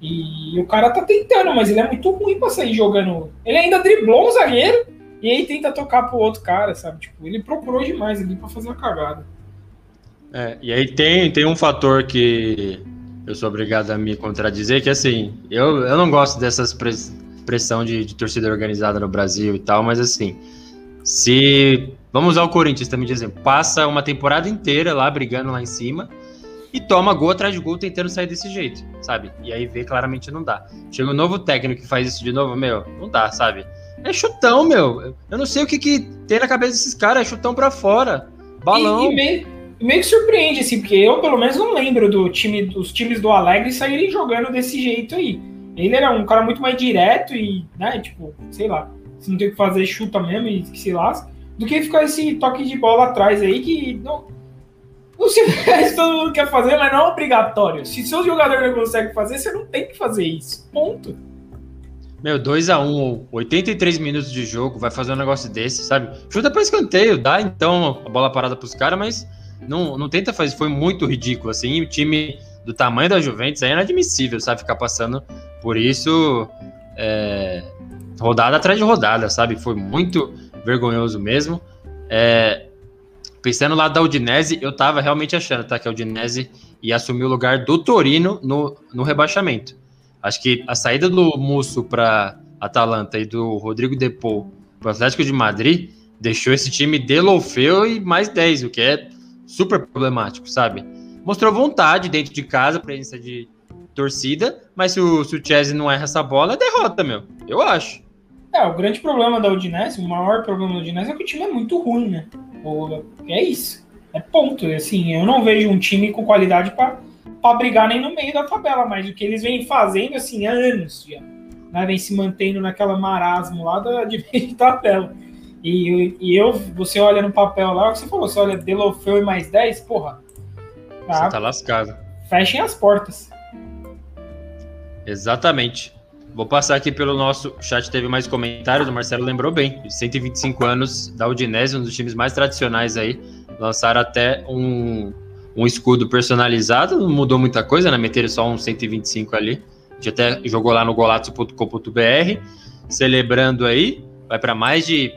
E o cara tá tentando, mas ele é muito ruim pra sair jogando. Ele ainda driblou um zagueiro e aí tenta tocar pro outro cara, sabe? Tipo, ele procurou demais ali pra fazer a cagada. É, e aí tem, tem um fator que eu sou obrigado a me contradizer, que assim, eu, eu não gosto dessas pressão de, de torcida organizada no Brasil e tal, mas assim, se. Vamos usar o Corinthians também de exemplo. Passa uma temporada inteira lá brigando lá em cima e toma gol atrás de gol tentando sair desse jeito, sabe? E aí vê claramente não dá. Chega um novo técnico que faz isso de novo, meu, não dá, sabe? É chutão, meu. Eu não sei o que, que tem na cabeça desses caras, é chutão pra fora. Balão. E, e meio, meio que surpreende, assim, porque eu pelo menos não lembro do time, dos times do Alegre saírem jogando desse jeito aí. Ele era um cara muito mais direto e, né, tipo, sei lá, se não tem o que fazer, chuta mesmo e que se lasca, do que ficar esse toque de bola atrás aí que não. Não sei [laughs] se todo mundo quer fazer, mas não é obrigatório. Se seu jogador não consegue fazer, você não tem que fazer isso. Ponto. Meu, 2x1, um, 83 minutos de jogo, vai fazer um negócio desse, sabe? Chuta pra escanteio, dá então a bola parada pros caras, mas não, não tenta fazer. Foi muito ridículo, assim. O time do tamanho da Juventus é inadmissível, sabe? Ficar passando por isso, é, rodada atrás de rodada, sabe? Foi muito vergonhoso mesmo. É, pensando lá da Udinese, eu tava realmente achando tá, que a Udinese ia assumir o lugar do Torino no, no rebaixamento. Acho que a saída do Musso para Atalanta e do Rodrigo Depou para o Atlético de Madrid deixou esse time de Lofeu e mais 10, o que é super problemático, sabe? Mostrou vontade dentro de casa, presença de, torcida, mas se o, se o Chelsea não erra essa bola, é derrota, meu. Eu acho. É, o grande problema da Udinese, o maior problema da Udinese é que o time é muito ruim, né? É isso. É ponto. Assim, eu não vejo um time com qualidade para brigar nem no meio da tabela, mas o que eles vêm fazendo, assim, há anos já. Né? Vem se mantendo naquela marasmo lá da, de meio de tabela. E, e eu, você olha no papel lá, o que você falou, você olha Delofeu e mais 10, porra. Tá, você tá lascado. Fechem as portas. Exatamente. Vou passar aqui pelo nosso chat, teve mais comentários, o Marcelo lembrou bem, 125 anos da Udinese, um dos times mais tradicionais aí, lançaram até um, um escudo personalizado, não mudou muita coisa, né, meteram só um 125 ali, a gente até jogou lá no golazzo.com.br, celebrando aí, vai para mais de...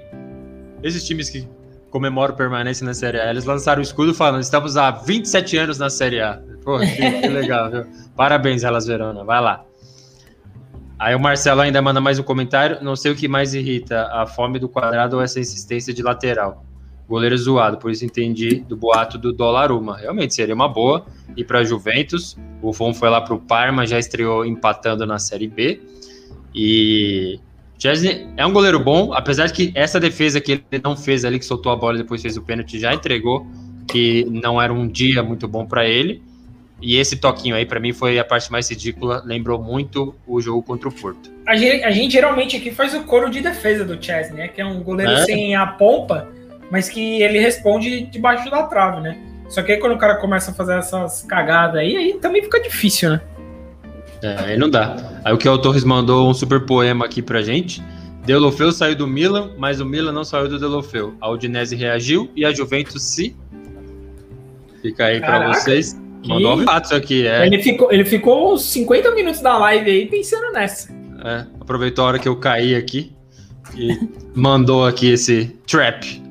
Esses times que comemoram permanência na Série A, eles lançaram o escudo falando, estamos há 27 anos na Série A. Pô, que, que legal, viu? Parabéns, Elas Verona, vai lá. Aí o Marcelo ainda manda mais um comentário. Não sei o que mais irrita, a fome do quadrado ou essa insistência de lateral. Goleiro zoado, por isso entendi do boato do Donnarumma. Realmente seria uma boa ir para Juventus. O Von foi lá para o Parma, já estreou empatando na Série B. E Chesney é um goleiro bom, apesar de que essa defesa que ele não fez ali, que soltou a bola e depois fez o pênalti, já entregou que não era um dia muito bom para ele. E esse toquinho aí, para mim, foi a parte mais ridícula. Lembrou muito o jogo contra o Porto. A gente, a gente geralmente aqui faz o coro de defesa do Chesney, né? Que é um goleiro é. sem a pompa, mas que ele responde debaixo da trave, né? Só que aí quando o cara começa a fazer essas cagadas aí, aí também fica difícil, né? É, aí não dá. Aí o que o Torres mandou um super poema aqui pra gente. Delofeu saiu do Milan, mas o Milan não saiu do Delofeu. A Udinese reagiu e a Juventus se. Fica aí para vocês. Mandou um fato aqui, é. Ele ficou, ele ficou uns 50 minutos da live aí pensando nessa. É, aproveitou a hora que eu caí aqui e mandou aqui esse trap.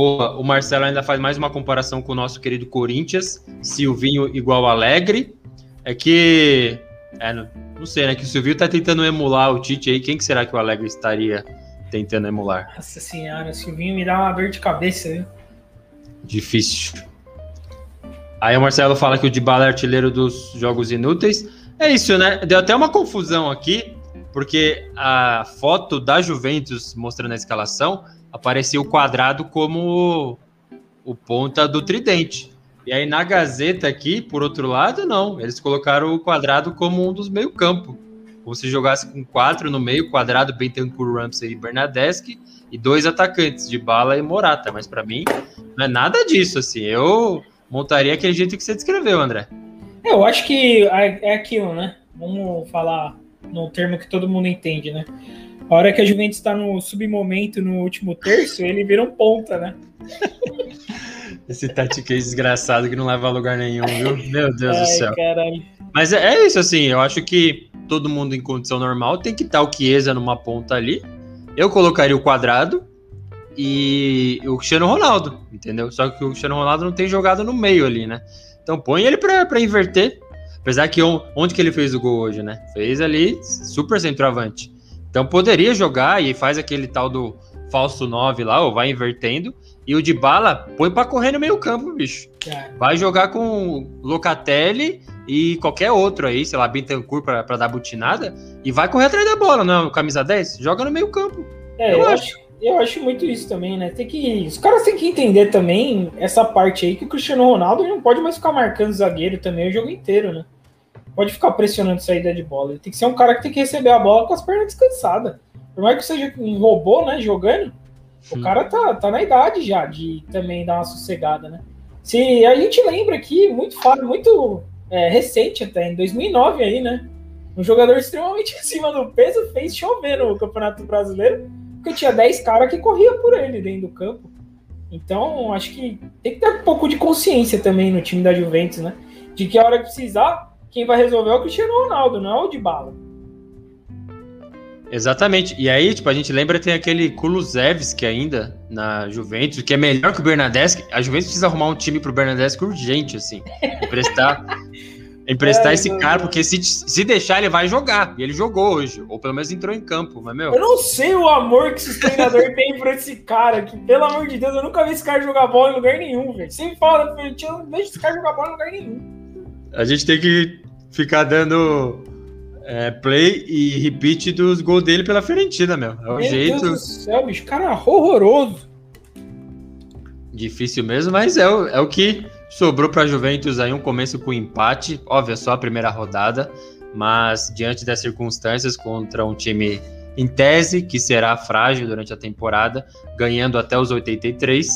Boa, o Marcelo ainda faz mais uma comparação com o nosso querido Corinthians, Silvinho igual Alegre. É que. É, não, não sei, né? Que o Silvinho tá tentando emular o Tite aí. Quem que será que o Alegre estaria tentando emular? Nossa senhora, o Silvinho me dá uma dor de cabeça, viu? Difícil. Aí o Marcelo fala que o Dybala é artilheiro dos jogos inúteis. É isso, né? Deu até uma confusão aqui, porque a foto da Juventus mostrando a escalação aparecia o quadrado como o ponta do tridente. E aí na Gazeta aqui, por outro lado, não. Eles colocaram o quadrado como um dos meio-campo. Como se jogasse com quatro no meio, quadrado, Bentancur, Ramsey e Bernadeschi, e dois atacantes, de bala e Morata. Mas para mim, não é nada disso, assim. Eu montaria aquele jeito que você descreveu, André. É, eu acho que é, é aquilo, né? Vamos falar no termo que todo mundo entende, né? A hora que a Juventus está no submomento no último terço, ele vira um ponta, né? [laughs] Esse tatiquês desgraçado que não leva a lugar nenhum, viu? Meu Deus Ai, do céu. Caralho. Mas é, é, isso, assim, eu acho que todo mundo em condição normal tem que estar o Chiesa numa ponta ali. Eu colocaria o quadrado e o Cristiano Ronaldo, entendeu? Só que o Cristiano Ronaldo não tem jogado no meio ali, né? Então põe ele para inverter. Apesar que onde que ele fez o gol hoje, né? Fez ali super centroavante. Então poderia jogar e faz aquele tal do falso 9 lá, ou vai invertendo. E o de bala põe para correr no meio campo, bicho. É. Vai jogar com Locatelli e qualquer outro aí, sei lá, Bintancourt para dar butinada. E vai correr atrás da bola, não? Camisa 10? Joga no meio campo. É, eu, eu acho. acho. Eu acho muito isso também, né? Tem que, os caras têm que entender também essa parte aí que o Cristiano Ronaldo não pode mais ficar marcando zagueiro também o jogo inteiro, né? Pode ficar pressionando saída de bola. Ele tem que ser um cara que tem que receber a bola com as pernas descansadas. Por mais que seja um robô, né, jogando, o cara tá, tá na idade já de também dar uma sossegada, né? Se a gente lembra aqui, muito muito é, recente até, em 2009 aí, né? Um jogador extremamente [laughs] acima do peso fez chover no Campeonato Brasileiro, porque tinha 10 caras que corriam por ele dentro do campo. Então, acho que tem que ter um pouco de consciência também no time da Juventus, né? De que a hora que precisar, quem vai resolver é o Cristiano Ronaldo, não é o de bala. Exatamente. E aí, tipo, a gente lembra tem aquele Kulusevski ainda na Juventus, que é melhor que o Bernadeschi. A Juventus precisa arrumar um time pro Bernadeschi urgente, assim. Emprestar, [laughs] emprestar é, esse cara, porque se, se deixar, ele vai jogar. E ele jogou hoje. Ou pelo menos entrou em campo, mas meu. Eu não sei o amor que esse treinador [laughs] tem por esse cara, que, pelo amor de Deus, eu nunca vi esse cara jogar bola em lugar nenhum, velho. Sempre fala, eu não vejo esse cara jogar bola em lugar nenhum. A gente tem que ficar dando é, play e repeat dos gols dele pela Fiorentina, meu. É o meu jeito. Deus do céu, bicho, cara horroroso. Difícil mesmo, mas é o, é o que sobrou para Juventus aí um começo com empate. Óbvio, é só a primeira rodada, mas diante das circunstâncias contra um time em tese que será frágil durante a temporada, ganhando até os 83,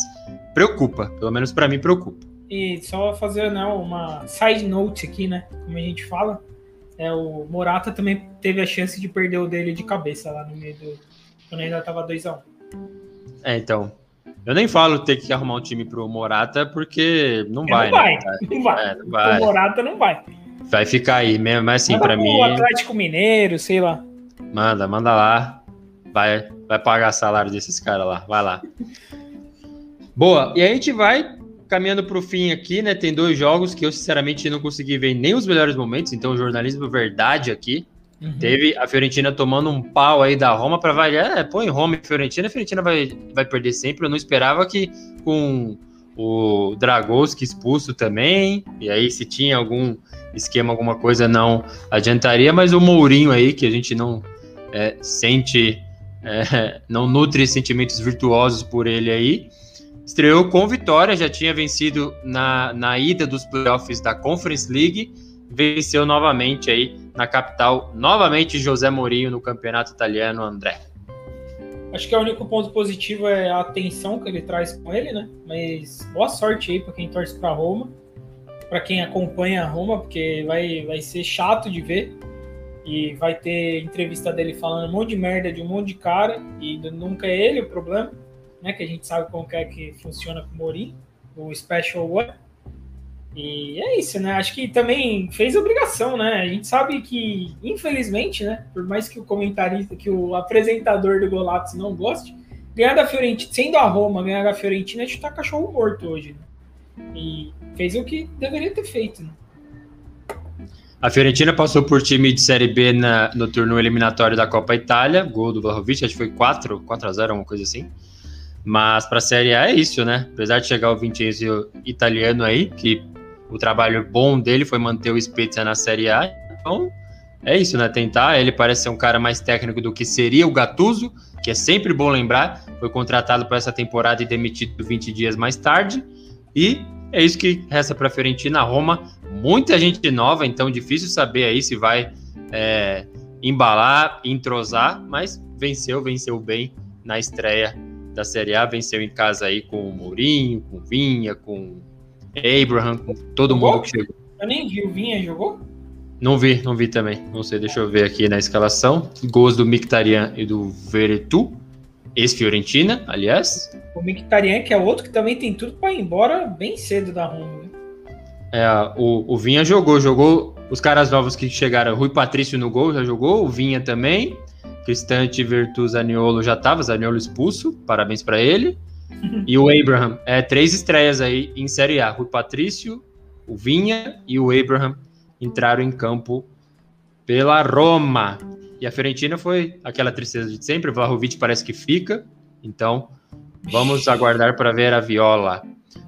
preocupa. Pelo menos para mim preocupa. E só fazer né, uma side note aqui, né? Como a gente fala é, o Morata também teve a chance de perder o dele de cabeça lá no meio do. Quando ainda tava 2x1. É, então. Eu nem falo ter que arrumar um time pro Morata, porque não vai, não vai, né? Não vai. É, não vai. O Morata não vai. Vai ficar aí mesmo, mas assim, para mim. O Atlético Mineiro, sei lá. Manda, manda lá. Vai, vai pagar salário desses caras lá. Vai lá. [laughs] Boa, e a gente vai caminhando para o fim aqui, né? Tem dois jogos que eu, sinceramente, não consegui ver nem os melhores momentos, então jornalismo verdade aqui. Uhum. Teve a Fiorentina tomando um pau aí da Roma para variar. É, põe Roma e Fiorentina, a Fiorentina vai, vai perder sempre. Eu não esperava que com o Dragowski expulso também, e aí se tinha algum esquema, alguma coisa, não adiantaria, mas o Mourinho aí, que a gente não é, sente, é, [laughs] não nutre sentimentos virtuosos por ele aí, Estreou com vitória, já tinha vencido na, na ida dos playoffs da Conference League, venceu novamente aí na capital, novamente José Mourinho no campeonato italiano, André. Acho que o único ponto positivo é a atenção que ele traz com ele, né? Mas boa sorte aí para quem torce para Roma, para quem acompanha a Roma, porque vai, vai ser chato de ver. E vai ter entrevista dele falando um monte de merda de um monte de cara, e nunca é ele o problema né? Que a gente sabe como é que funciona com o Morim, o Special One. E é isso, né? Acho que também fez obrigação, né? A gente sabe que, infelizmente, né? Por mais que o comentarista, que o apresentador do Golatos não goste, ganhar da Fiorentina, sendo a Roma, ganhar da Fiorentina é chutar cachorro morto hoje. Né? E fez o que deveria ter feito, né? A Fiorentina passou por time de Série B na, no turno eliminatório da Copa Itália, gol do Vlahovic, acho que foi 4, 4 a 0 uma coisa assim. Mas para a Série A é isso, né? Apesar de chegar o Vincenzo italiano aí, que o trabalho bom dele foi manter o Spezia na Série A. Então, é isso, né? Tentar. Ele parece ser um cara mais técnico do que seria o Gattuso, que é sempre bom lembrar. Foi contratado para essa temporada e demitido 20 dias mais tarde. E é isso que resta para a Fiorentina. Roma, muita gente nova, então difícil saber aí se vai é, embalar, entrosar, mas venceu, venceu bem na estreia da Série A, venceu em casa aí com o Mourinho, com o Vinha, com Abraham, com todo jogou? mundo que chegou. Eu nem vi, o Vinha jogou? Não vi, não vi também. Não sei, deixa eu ver aqui na escalação. Gols do Mictarian e do Veretu, ex-Fiorentina, aliás. O Mictarian, que é outro que também tem tudo para ir embora bem cedo da Roma. É, o, o Vinha jogou, jogou os caras novos que chegaram, Rui Patrício no gol já jogou, o Vinha também. Cristante Virtus Zaniolo já estava, Zaniolo expulso, parabéns para ele. [laughs] E o Abraham, é, três estreias aí em Série A. Rui Patrício, o Vinha e o Abraham entraram em campo pela Roma. E a Fiorentina foi aquela tristeza de sempre, o Vlahovic parece que fica, então vamos aguardar para ver a Viola.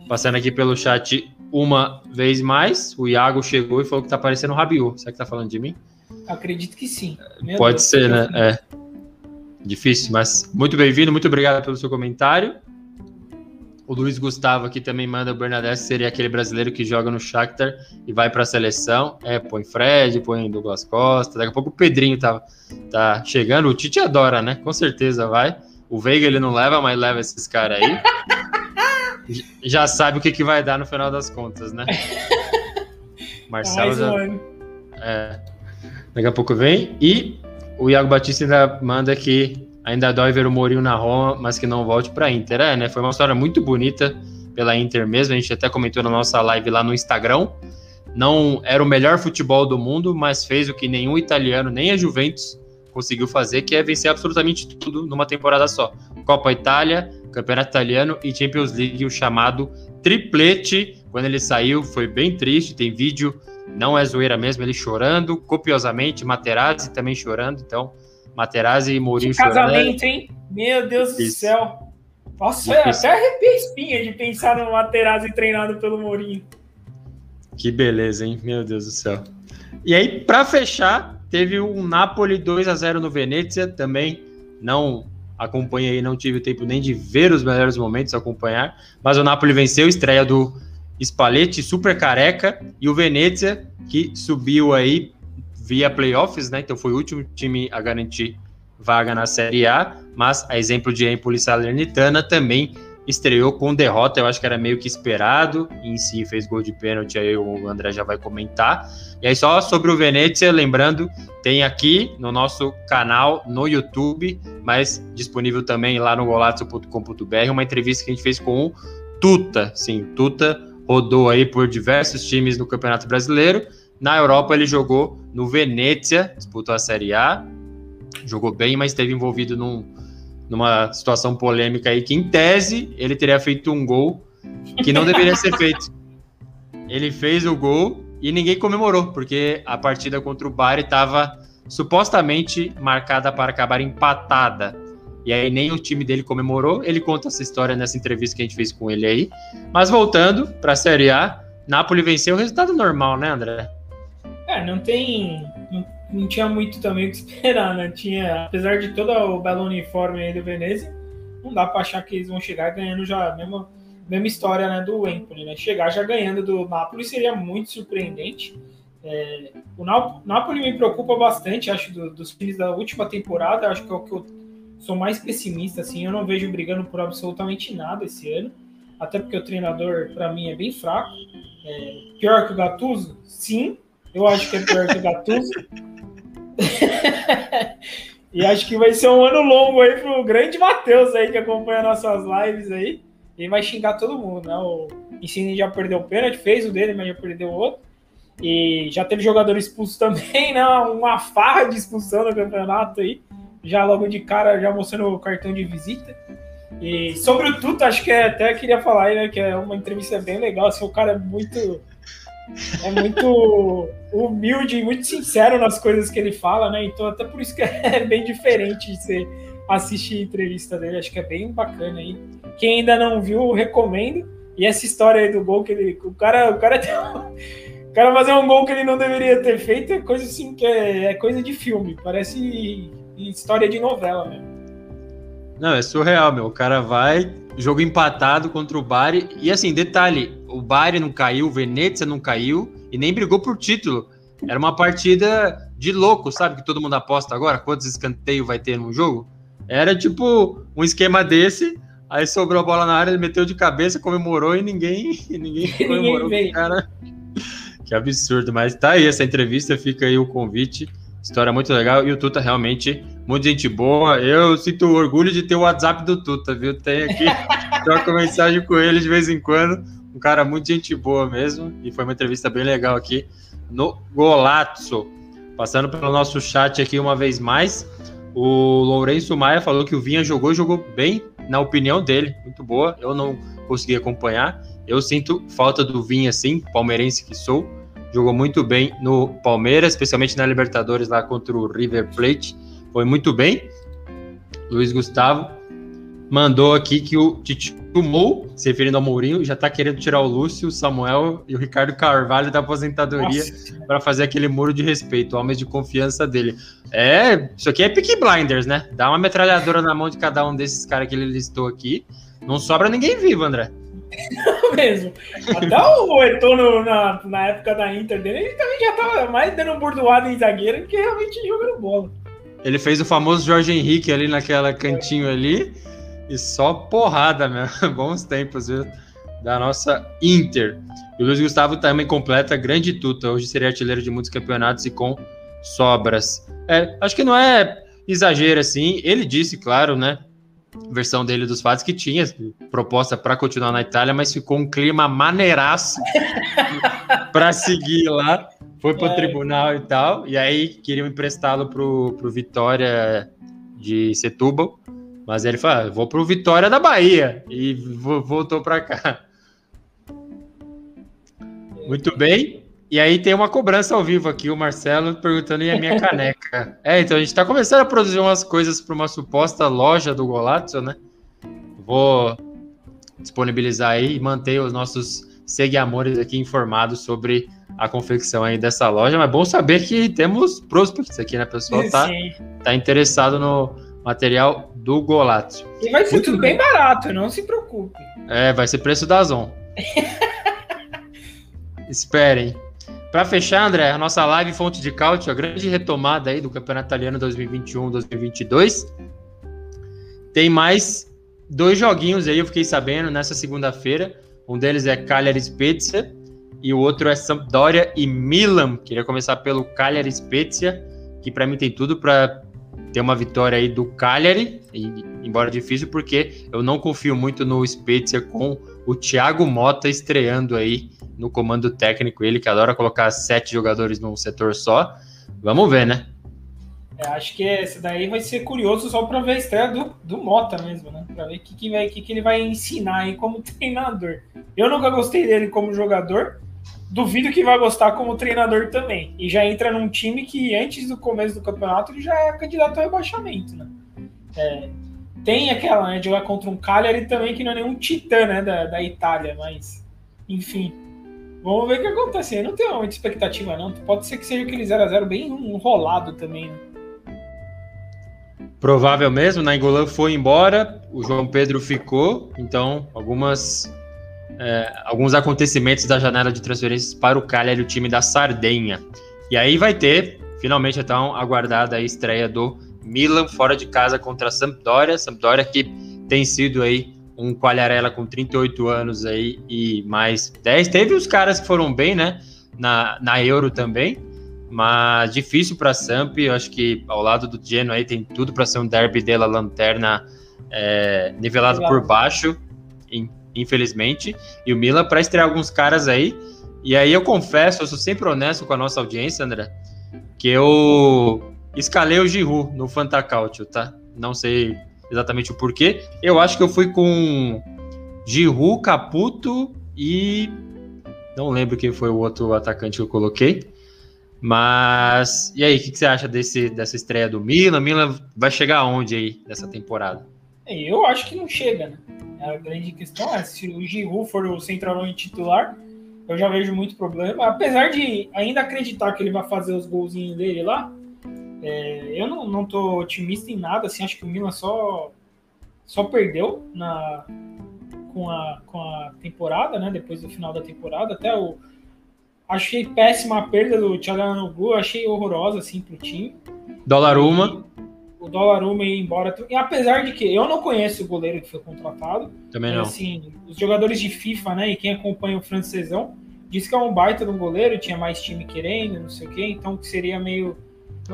Passando aqui pelo chat uma vez mais, o Iago chegou e falou que tá parecendo o Rabiot. Será que tá falando de mim? Acredito que sim. Meu Pode Deus, ser, né? É. Difícil, mas muito bem-vindo, muito obrigado pelo seu comentário. O Luiz Gustavo aqui também manda o Bernadette seria aquele brasileiro que joga no Shakhtar e vai para a seleção. É, põe Fred, põe Douglas Costa. Daqui a pouco o Pedrinho tá, tá chegando. O Tite adora, né? Com certeza vai. O Veiga ele não leva, mas leva esses caras aí. [laughs] Já sabe o que, que vai dar no final das contas, né? [laughs] Marcelo já. É, daqui a pouco vem. E o Iago Batista ainda manda que ainda dói ver o Mourinho na Roma, mas que não volte para Inter. É, né? Foi uma história muito bonita pela Inter mesmo. A gente até comentou na nossa live lá no Instagram. Não era o melhor futebol do mundo, mas fez o que nenhum italiano, nem a Juventus, conseguiu fazer, que é vencer absolutamente tudo numa temporada só. Copa Itália, Campeonato Italiano e Champions League, o chamado triplete. Quando ele saiu, foi bem triste. Tem vídeo não é zoeira mesmo, ele chorando copiosamente, Materazzi também chorando, então Materazzi e Mourinho que casamento, hein? Meu Deus do céu. Nossa, eu até arrepia a espinha de pensar no Materazzi treinado pelo Mourinho. Que beleza, hein? Meu Deus do céu. E aí, para fechar, teve um Napoli 2 a 0 no Venezia, também não acompanhei, não tive tempo nem de ver os melhores momentos acompanhar, mas o Napoli venceu, estreia do Spalletti super careca e o Venezia que subiu aí via playoffs, né? Então foi o último time a garantir vaga na Série A, mas a exemplo de Empoli Salernitana também estreou com derrota, eu acho que era meio que esperado, em si fez gol de pênalti, aí o André já vai comentar. E aí só sobre o Venezia, lembrando, tem aqui no nosso canal no YouTube, mas disponível também lá no golazzo.com.br, uma entrevista que a gente fez com o Tuta, sim, Tuta, rodou aí por diversos times no Campeonato Brasileiro. Na Europa ele jogou no Venezia, disputou a Série A, jogou bem, mas esteve envolvido num, numa situação polêmica aí que, em tese, ele teria feito um gol que não deveria ser feito. Ele fez o gol e ninguém comemorou, porque a partida contra o Bari estava supostamente marcada para acabar empatada. E aí nem o time dele comemorou. Ele conta essa história nessa entrevista que a gente fez com ele aí. Mas voltando para a Série A, Napoli venceu o resultado normal, né, André? É, não tem. Não, tinha muito também o que [laughs] esperar, né? Tinha, apesar de todo o belo uniforme aí do Venezia, não dá para achar que eles vão chegar ganhando já a mesma, mesma história né, do Empoli, né? Chegar já ganhando do Napoli seria muito surpreendente. É, o Napoli me preocupa bastante, acho, do, dos times da última temporada, acho que é o que eu sou mais pessimista, assim, eu não vejo brigando por absolutamente nada esse ano, até porque o treinador, para mim, é bem fraco. É, pior que o Gattuso? Sim, eu acho que é pior que o Gattuso. [laughs] e acho que vai ser um ano longo aí pro grande Matheus aí, que acompanha nossas lives aí. Ele vai xingar todo mundo, né? O Insigne já perdeu o pênalti, fez o dele, mas já perdeu o outro. E já teve jogador expulso [laughs] também, né? Uma farra de expulsão no campeonato aí já logo de cara, já mostrando o cartão de visita. E sobre o Tuta, acho que é, até queria falar aí, né, que é uma entrevista bem legal, assim, o cara é muito é muito humilde e muito sincero nas coisas que ele fala, né? Então até por isso que [laughs] é bem diferente de você assistir a entrevista dele, acho que é bem bacana aí. Quem ainda não viu, recomendo. E essa história aí do gol que ele. O cara, o cara, o cara fazer um gol que ele não deveria ter feito é coisa assim que é, é coisa de filme. Parece história de novela mesmo. Não, é surreal, meu. O cara vai, jogo empatado contra o Bari. E assim, detalhe: o Bari não caiu, o Venezia não caiu e nem brigou por título. Era uma partida de louco, sabe? Que todo mundo aposta agora. Quantos escanteios vai ter no jogo? Era tipo um esquema desse. Aí sobrou a bola na área, ele meteu de cabeça, comemorou e ninguém, [laughs] ninguém comemorou ninguém cara. Que absurdo, mas tá aí essa entrevista, fica aí o convite. História muito legal e o Tuta realmente muito gente boa. Eu sinto orgulho de ter o WhatsApp do Tuta, viu? Tem aqui, [laughs] troco mensagem com ele de vez em quando. Um cara muito gente boa mesmo e foi uma entrevista bem legal aqui no Golazzo. Passando pelo nosso chat aqui uma vez mais, o Lourenço Maia falou que o Vinha jogou, jogou bem, na opinião dele, muito boa. Eu não consegui acompanhar. Eu sinto falta do Vinha, sim, palmeirense que sou. Jogou muito bem no Palmeiras, especialmente na Libertadores lá contra o River Plate. Foi muito bem. Luiz Gustavo mandou aqui que o Tite Mou, se referindo ao Mourinho, já está querendo tirar o Lúcio, o Samuel e o Ricardo Carvalho da aposentadoria para fazer aquele muro de respeito, homens de confiança dele. É, isso aqui é Peaky Blinders, né? Dá uma metralhadora na mão de cada um desses caras que ele listou aqui. Não sobra ninguém vivo, André. [laughs] Mesmo. Até o Eto'o na, na época da Inter dele, ele também já tava mais dando bordoada em zagueiro que realmente jogando bola. Ele fez o famoso Jorge Henrique ali naquela cantinho ali e só porrada, mesmo. [laughs] Bons tempos, viu? Da nossa Inter. E o Luiz Gustavo também completa grande tuta. Hoje seria artilheiro de muitos campeonatos e com sobras. É, acho que não é exagero assim. Ele disse, claro, né? Versão dele dos fatos que tinha proposta para continuar na Itália, mas ficou um clima maneiraço [laughs] para seguir lá. Foi para o é. tribunal e tal. E aí queriam emprestá-lo pro, pro Vitória de Setúbal. Mas ele falou: ah, vou pro Vitória da Bahia. E voltou para cá. Muito bem. E aí tem uma cobrança ao vivo aqui, o Marcelo perguntando e a minha caneca. [laughs] É, então a gente está começando a produzir umas coisas para uma suposta loja do Golazzo, né? Vou disponibilizar aí e manter os nossos seguidores aqui informados sobre a confecção aí dessa loja. Mas é bom saber que temos prospects aqui, né, pessoal? Tá, tá interessado no material do Golazzo. E vai ser Muito tudo bem. bem barato, não se preocupe. É, vai ser preço da Zon. [laughs] Esperem. Para fechar, André, a nossa live Fonte de Cálcio, a grande retomada aí do Campeonato Italiano 2021-2022. Tem mais dois joguinhos aí, eu fiquei sabendo, nessa segunda-feira. Um deles é Cagliari Spezia e o outro é Sampdoria e Milan. Queria começar pelo Cagliari Spezia, que para mim tem tudo para ter uma vitória aí do Cagliari, embora difícil, porque eu não confio muito no Spezia com o Thiago Mota estreando aí no comando técnico, ele que adora colocar sete jogadores num setor só. Vamos ver, né? É, acho que esse daí vai ser curioso só para ver a estreia do, do Mota mesmo, né? Para ver o que, que, vai, que, que ele vai ensinar aí como [laughs] treinador. Eu nunca gostei dele como jogador, duvido que vai gostar como treinador também. E já entra num time que antes do começo do campeonato ele já é candidato a rebaixamento, né? É, tem aquela, né, de jogar contra um Cagliari também que não é nenhum titã, né, da, da Itália, mas enfim. Vamos ver o que acontece. Eu não tenho muita expectativa, não. Pode ser que seja aquele 0x0 bem enrolado também, né? Provável mesmo, Nainggolan né? foi embora, o João Pedro ficou, então algumas é, alguns acontecimentos da janela de transferências para o Cagliari, o time da Sardenha. E aí vai ter, finalmente, então, aguardada a estreia do Milan fora de casa contra a Sampdoria. Sampdoria que tem sido aí um Quagliarella com 38 anos aí e mais 10. Teve os caras que foram bem, né? Na, na Euro também, mas difícil para a Samp. Eu acho que ao lado do Genoa aí tem tudo para ser um derby dela lanterna é, nivelado Legal. por baixo infelizmente. E o Milan para estrear alguns caras aí. E aí eu confesso, eu sou sempre honesto com a nossa audiência, André, que eu escalei o Giroud no Fantacautio, tá? Não sei exatamente o porquê. Eu acho que eu fui com Giroud, Caputo e não lembro quem foi o outro atacante que eu coloquei. Mas e aí, o que, que, você acha desse, dessa estreia do Milan? Milan vai chegar aonde aí nessa temporada? Eu acho que não chega, né? A grande questão é se o Giroud for o centroavante titular, eu já vejo muito problema. Apesar de ainda acreditar que ele vai fazer os golzinhos dele lá, é, eu não, não tô otimista em nada. Assim, acho que o Milan só, só perdeu na, com, a, com a temporada, né? Depois do final da temporada. Até o. Achei péssima a perda do Thiago achei horrorosa assim pro time. Dólar uma o Donnarumma ir embora. E apesar de que eu não conheço o goleiro que foi contratado. Também não. Assim, os jogadores de FIFA, né, e quem acompanha o francesão, diz que é um baita de um goleiro, tinha mais time querendo, não sei o quê, então que seria meio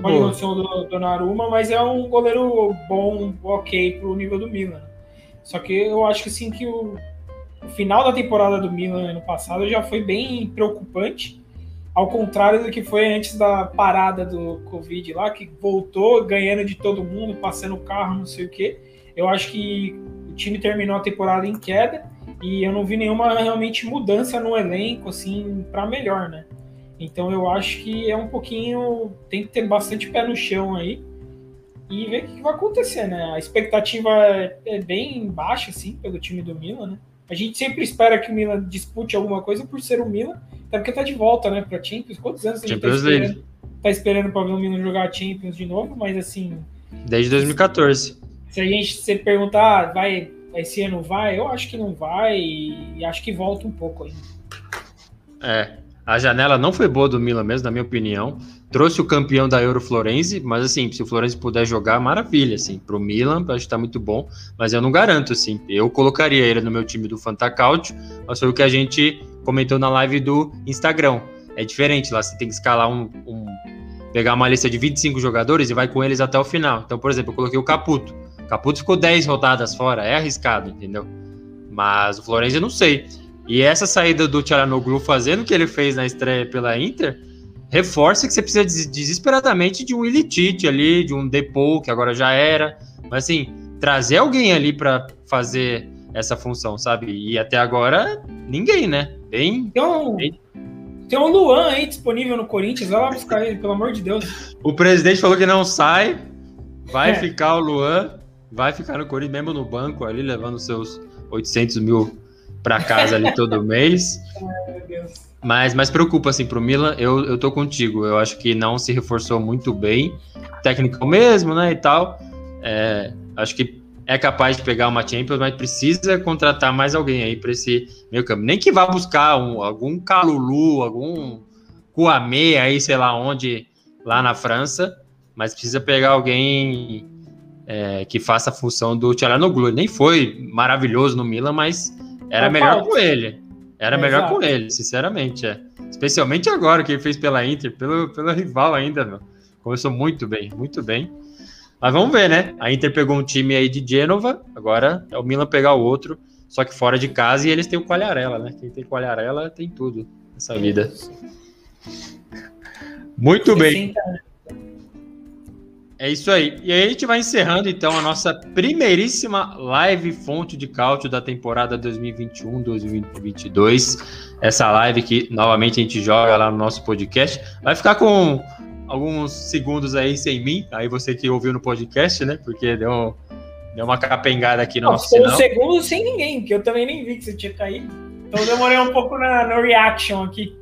uma emoção do Donnarumma, mas é um goleiro bom, ok pro nível do Milan. Só que eu acho que assim que o, o final da temporada do Milan ano passado já foi bem preocupante ao contrário do que foi antes da parada do Covid lá, que voltou ganhando de todo mundo, passando o carro, não sei o quê. Eu acho que o time terminou a temporada em queda e eu não vi nenhuma realmente mudança no elenco, assim, para melhor, né? Então eu acho que é um pouquinho. Tem que ter bastante pé no chão aí e ver o que vai acontecer, né? A expectativa é bem baixa, assim, pelo time do Milan, né? A gente sempre espera que o Milan dispute alguma coisa por ser o Milan, até porque tá de volta, né, pra Champions. Quantos anos a gente tá Champions tá esperando, tá esperando pra ver o Milan jogar Champions de novo? Mas assim. Desde 2014. Se a gente se perguntar, ah, vai, esse ano vai? Eu acho que não vai e acho que volta um pouco ainda. É. A janela não foi boa do Milan mesmo, na minha opinião. Trouxe o campeão da Euro Florenzi, mas assim, se o Florenzi puder jogar, maravilha, assim. Pro Milan, acho que tá muito bom, mas eu não garanto, assim. Eu colocaria ele no meu time do Fantacaut, mas foi o que a gente comentou na live do Instagram. É diferente, lá você tem que escalar um, um, pegar uma lista de 25 jogadores e vai com eles até o final. Então, por exemplo, eu coloquei o Caputo. Caputo ficou 10 rodadas fora, é arriscado, entendeu? Mas o Florenzi eu não sei. E essa saída do Tcharanoglu fazendo o que ele fez na estreia pela Inter, reforça que você precisa desesperadamente de um Ilitite ali, de um Depou, que agora já era. Mas assim, trazer alguém ali para fazer essa função, sabe? E até agora, ninguém, né? Bem. Tem um, bem... tem um Luan aí disponível no Corinthians, vai lá buscar ele, pelo amor de Deus. O presidente falou que não sai, vai é. ficar o Luan, vai ficar no Corinthians, mesmo no banco ali, levando seus 800 mil para casa ali todo [laughs] mês. Ai, meu Deus. Mas, mas preocupa, assim, pro Milan, eu, eu tô contigo. Eu acho que não se reforçou muito bem. Técnico mesmo, né, e tal. É, acho que é capaz de pegar uma Champions, mas precisa contratar mais alguém aí para esse meio campo. Nem que vá buscar um, algum Calulu, algum Kouamé aí, sei lá onde, lá na França, mas precisa pegar alguém é, que faça a função do Tchalanoglu. Nem foi maravilhoso no Milan, mas era melhor com ele. Era melhor com ele, sinceramente. É. Especialmente agora que ele fez pela Inter, pelo, pelo rival ainda, meu. Começou muito bem, muito bem. Mas vamos ver, né? A Inter pegou um time aí de Genova, agora é o Milan pegar o outro, só que fora de casa e eles têm o Qualharela, né? Quem tem Qualharela tem tudo nessa vida. Muito bem. É isso aí. E aí a gente vai encerrando então a nossa primeiríssima live fonte de cálcio da temporada 2021-2022. Essa live que novamente a gente joga lá no nosso podcast. Vai ficar com alguns segundos aí sem mim, aí você que ouviu no podcast, né? Porque deu, deu uma capengada aqui no Não, nosso sinal. Um segundo sem ninguém, que eu também nem vi que você tinha caído. Então demorei um pouco na, no reaction aqui.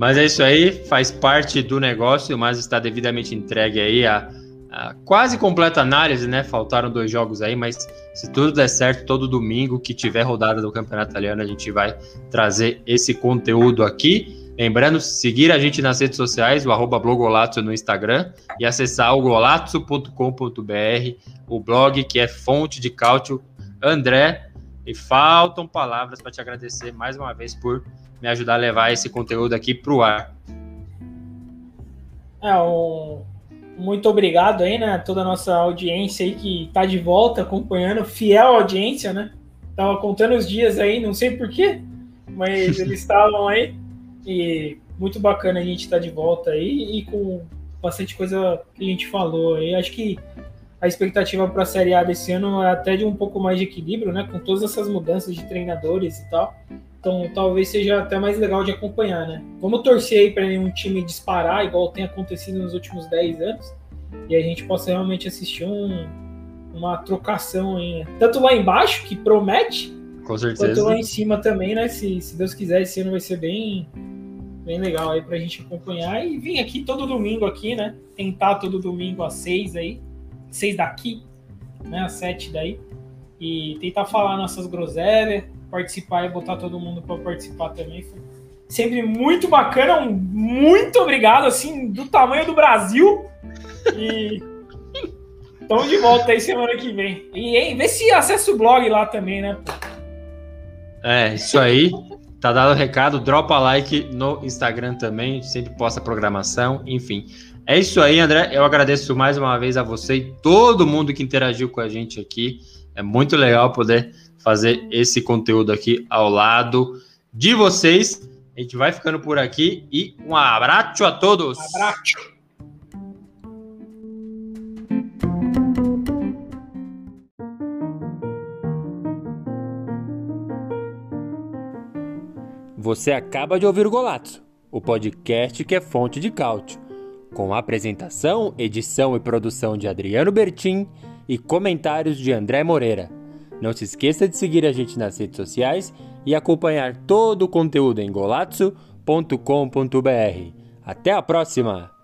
Mas é isso aí, faz parte do negócio, mas está devidamente entregue aí a, a, quase completa análise, né? Faltaram dois jogos aí, mas se tudo der certo, todo domingo que tiver rodada do Campeonato Italiano, a gente vai trazer esse conteúdo aqui. Lembrando, seguir a gente nas redes sociais, o arroba blogolazzo no Instagram e acessar o o blog que é fonte de cálcio. André, e faltam palavras para te agradecer mais uma vez por me ajudar a levar esse conteúdo aqui para o ar. É, um... Muito obrigado aí, né? Toda a nossa audiência aí que está de volta acompanhando, fiel audiência, né? Tava contando os dias aí, não sei porquê, mas [laughs] eles estavam aí. E muito bacana a gente estar tá de volta aí e com bastante coisa que a gente falou aí. Acho que a expectativa para a Série A desse ano é até de um pouco mais de equilíbrio, né? Com todas essas mudanças de treinadores e tal. Então talvez seja até mais legal de acompanhar, né? Vamos torcer aí para nenhum time disparar, igual tem acontecido nos últimos 10 anos, e a gente possa realmente assistir um, uma trocação aí, né? Tanto lá embaixo, que promete, Com certeza. quanto lá em cima também, né? Se, se Deus quiser, esse ano vai ser bem, bem legal aí pra gente acompanhar e vir aqui todo domingo aqui, né? Tentar todo domingo às seis aí, seis daqui, né? Às sete daí. E tentar falar nossas groselhas, participar e botar todo mundo para participar também. Foi sempre muito bacana, um muito obrigado, assim, do tamanho do Brasil. E [laughs] estamos de volta aí semana que vem. E hein, vê se acessa o blog lá também, né? É, isso aí. Tá dado o recado. Dropa like no Instagram também. Sempre posta programação. Enfim. É isso aí, André. Eu agradeço mais uma vez a você e todo mundo que interagiu com a gente aqui. É muito legal poder fazer esse conteúdo aqui ao lado de vocês. A gente vai ficando por aqui e um abraço a todos. Abraço. Você acaba de ouvir o Golato, o podcast que é fonte de cálcio, com apresentação, edição e produção de Adriano Bertin e comentários de André Moreira. Não se esqueça de seguir a gente nas redes sociais e acompanhar todo o conteúdo em golazzo.com.br. Até a próxima!